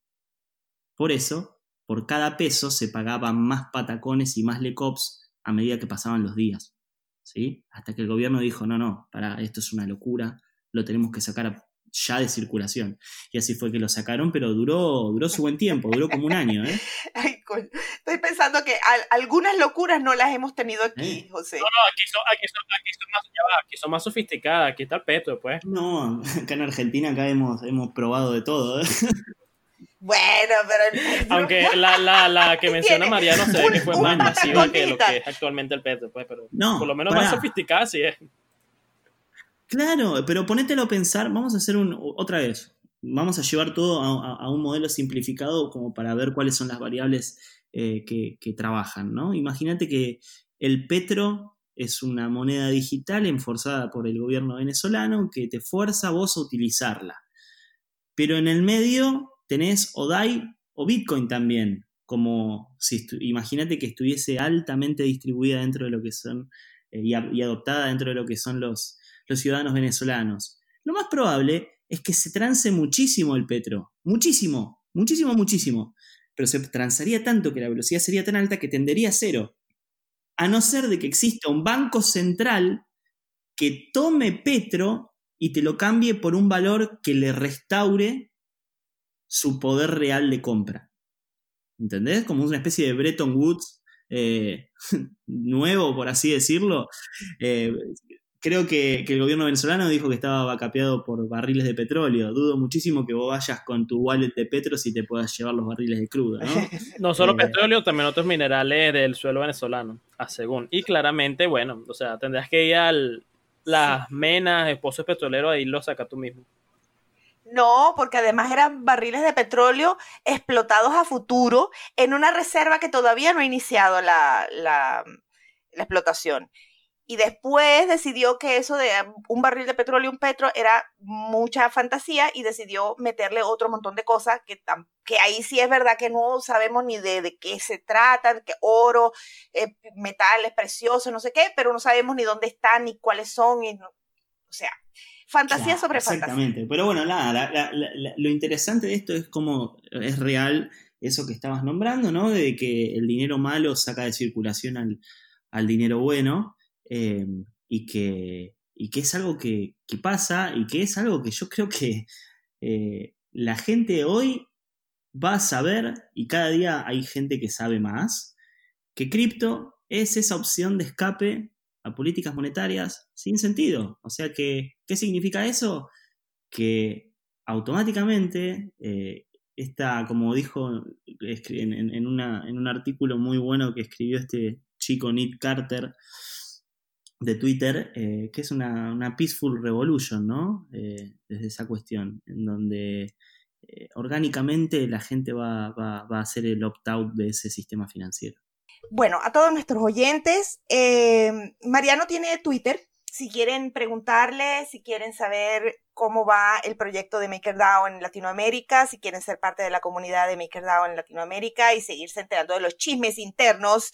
Por eso, por cada peso se pagaban más patacones y más lecops a medida que pasaban los días. ¿Sí? Hasta que el gobierno dijo, no, no, para, esto es una locura, lo tenemos que sacar ya de circulación. Y así fue que lo sacaron, pero duró, duró su buen tiempo, duró como un año. ¿eh? Estoy pensando que algunas locuras no las hemos tenido aquí, José. No, no, aquí son, aquí son, aquí son más, aquí son más sofisticadas, aquí está el petro, pues. No, acá en Argentina acá hemos, hemos probado de todo. ¿eh? Bueno, pero. Aunque la, la, la que menciona María no sé que fue más masiva que lo que es actualmente el petro, pues, pero no, por lo menos más sofisticada sí es. Claro, pero ponételo a pensar, vamos a hacer un, otra vez, vamos a llevar todo a, un modelo simplificado como para ver cuáles son las variables eh, que, que, trabajan, ¿no? Imagínate que el petro es una moneda digital enforzada por el gobierno venezolano que te fuerza a vos a utilizarla. Pero en el medio tenés o DAI o Bitcoin también, como si imagínate que estuviese altamente distribuida dentro de lo que son eh, y, adoptada dentro de lo que son los, los ciudadanos venezolanos. Lo más probable es que se trance muchísimo el petro, muchísimo, muchísimo, muchísimo, pero se transaría tanto que la velocidad sería tan alta que tendería a cero, a no ser de que exista un banco central que tome petro y te lo cambie por un valor que le restaure su poder real de compra. ¿Entendés? Como una especie de Bretton Woods eh, nuevo, por así decirlo. Eh, creo que, el gobierno venezolano dijo que estaba vacapeado por barriles de petróleo. Dudo muchísimo que vos vayas con tu wallet de Petros y te puedas llevar los barriles de crudo, ¿no? no solo eh, petróleo, también otros minerales del suelo venezolano, a según. Y claramente, bueno, o sea, tendrás que ir a las menas, esposos petroleros, ahí lo sacas tú mismo. No, porque además eran barriles de petróleo explotados a futuro en una reserva que todavía no ha iniciado la, la, la explotación y después decidió que eso de un barril de petróleo y un petro era mucha fantasía y decidió meterle otro montón de cosas que, que ahí sí es verdad que no sabemos ni de, qué se trata, que oro, eh, metales preciosos, no sé qué, pero no sabemos ni dónde están ni cuáles son. O sea, fantasía sobre fantasía. Exactamente, pero bueno, nada, lo interesante de esto es cómo es real eso que estabas nombrando, ¿no? De que el dinero malo saca de circulación al, al dinero bueno. Em, y, que, y que es algo que, pasa y que es algo que yo creo que eh, la gente hoy va a saber, y cada día hay gente que sabe más, que cripto es esa opción de escape a políticas monetarias sin sentido. O sea que, ¿qué significa eso? Que automáticamente eh, como dijo en, un artículo muy bueno que escribió este chico Nick Carter, de Twitter, eh, que es una, peaceful revolution, ¿no? Eh, desde esa cuestión, en donde eh, orgánicamente la gente va, a hacer el opt-out de ese sistema financiero. Bueno, a todos nuestros oyentes, Mariano tiene Twitter. Si quieren preguntarle, si quieren saber cómo va el proyecto de MakerDAO en Latinoamérica, si quieren ser parte de la comunidad de MakerDAO en Latinoamérica y seguirse enterando de los chismes internos,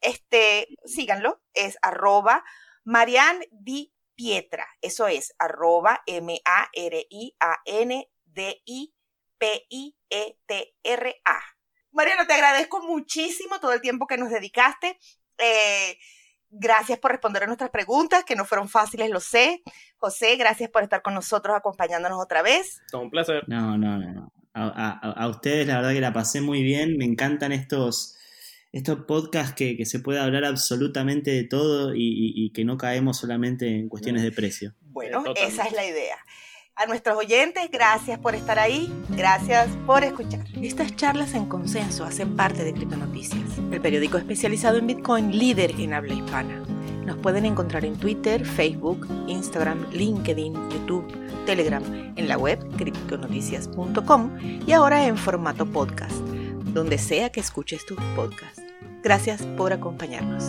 este, síganlo, es arroba Marianne Di Pietra, eso es arroba M-A-R-I-A-N-D-I-P-I-E-T-R-A. Mariana, te agradezco muchísimo todo el tiempo que nos dedicaste. Eh, gracias por responder a nuestras preguntas, que no fueron fáciles, lo sé. José, gracias por estar con nosotros acompañándonos otra vez. un placer. No, no, no. a, ustedes la verdad que la pasé muy bien. Me encantan estos estos podcasts que, se puede hablar absolutamente de todo y, que no caemos solamente en cuestiones de precio. Bueno, esa es la idea. A nuestros oyentes, gracias por estar ahí, gracias por escuchar. Estas charlas en consenso hacen parte de Criptonoticias, el periódico especializado en Bitcoin líder en habla hispana. Nos pueden encontrar en Twitter, Facebook, Instagram, LinkedIn, YouTube, Telegram, en la web criptonoticias.com y ahora en formato podcast donde sea que escuches tu podcast. Gracias por acompañarnos.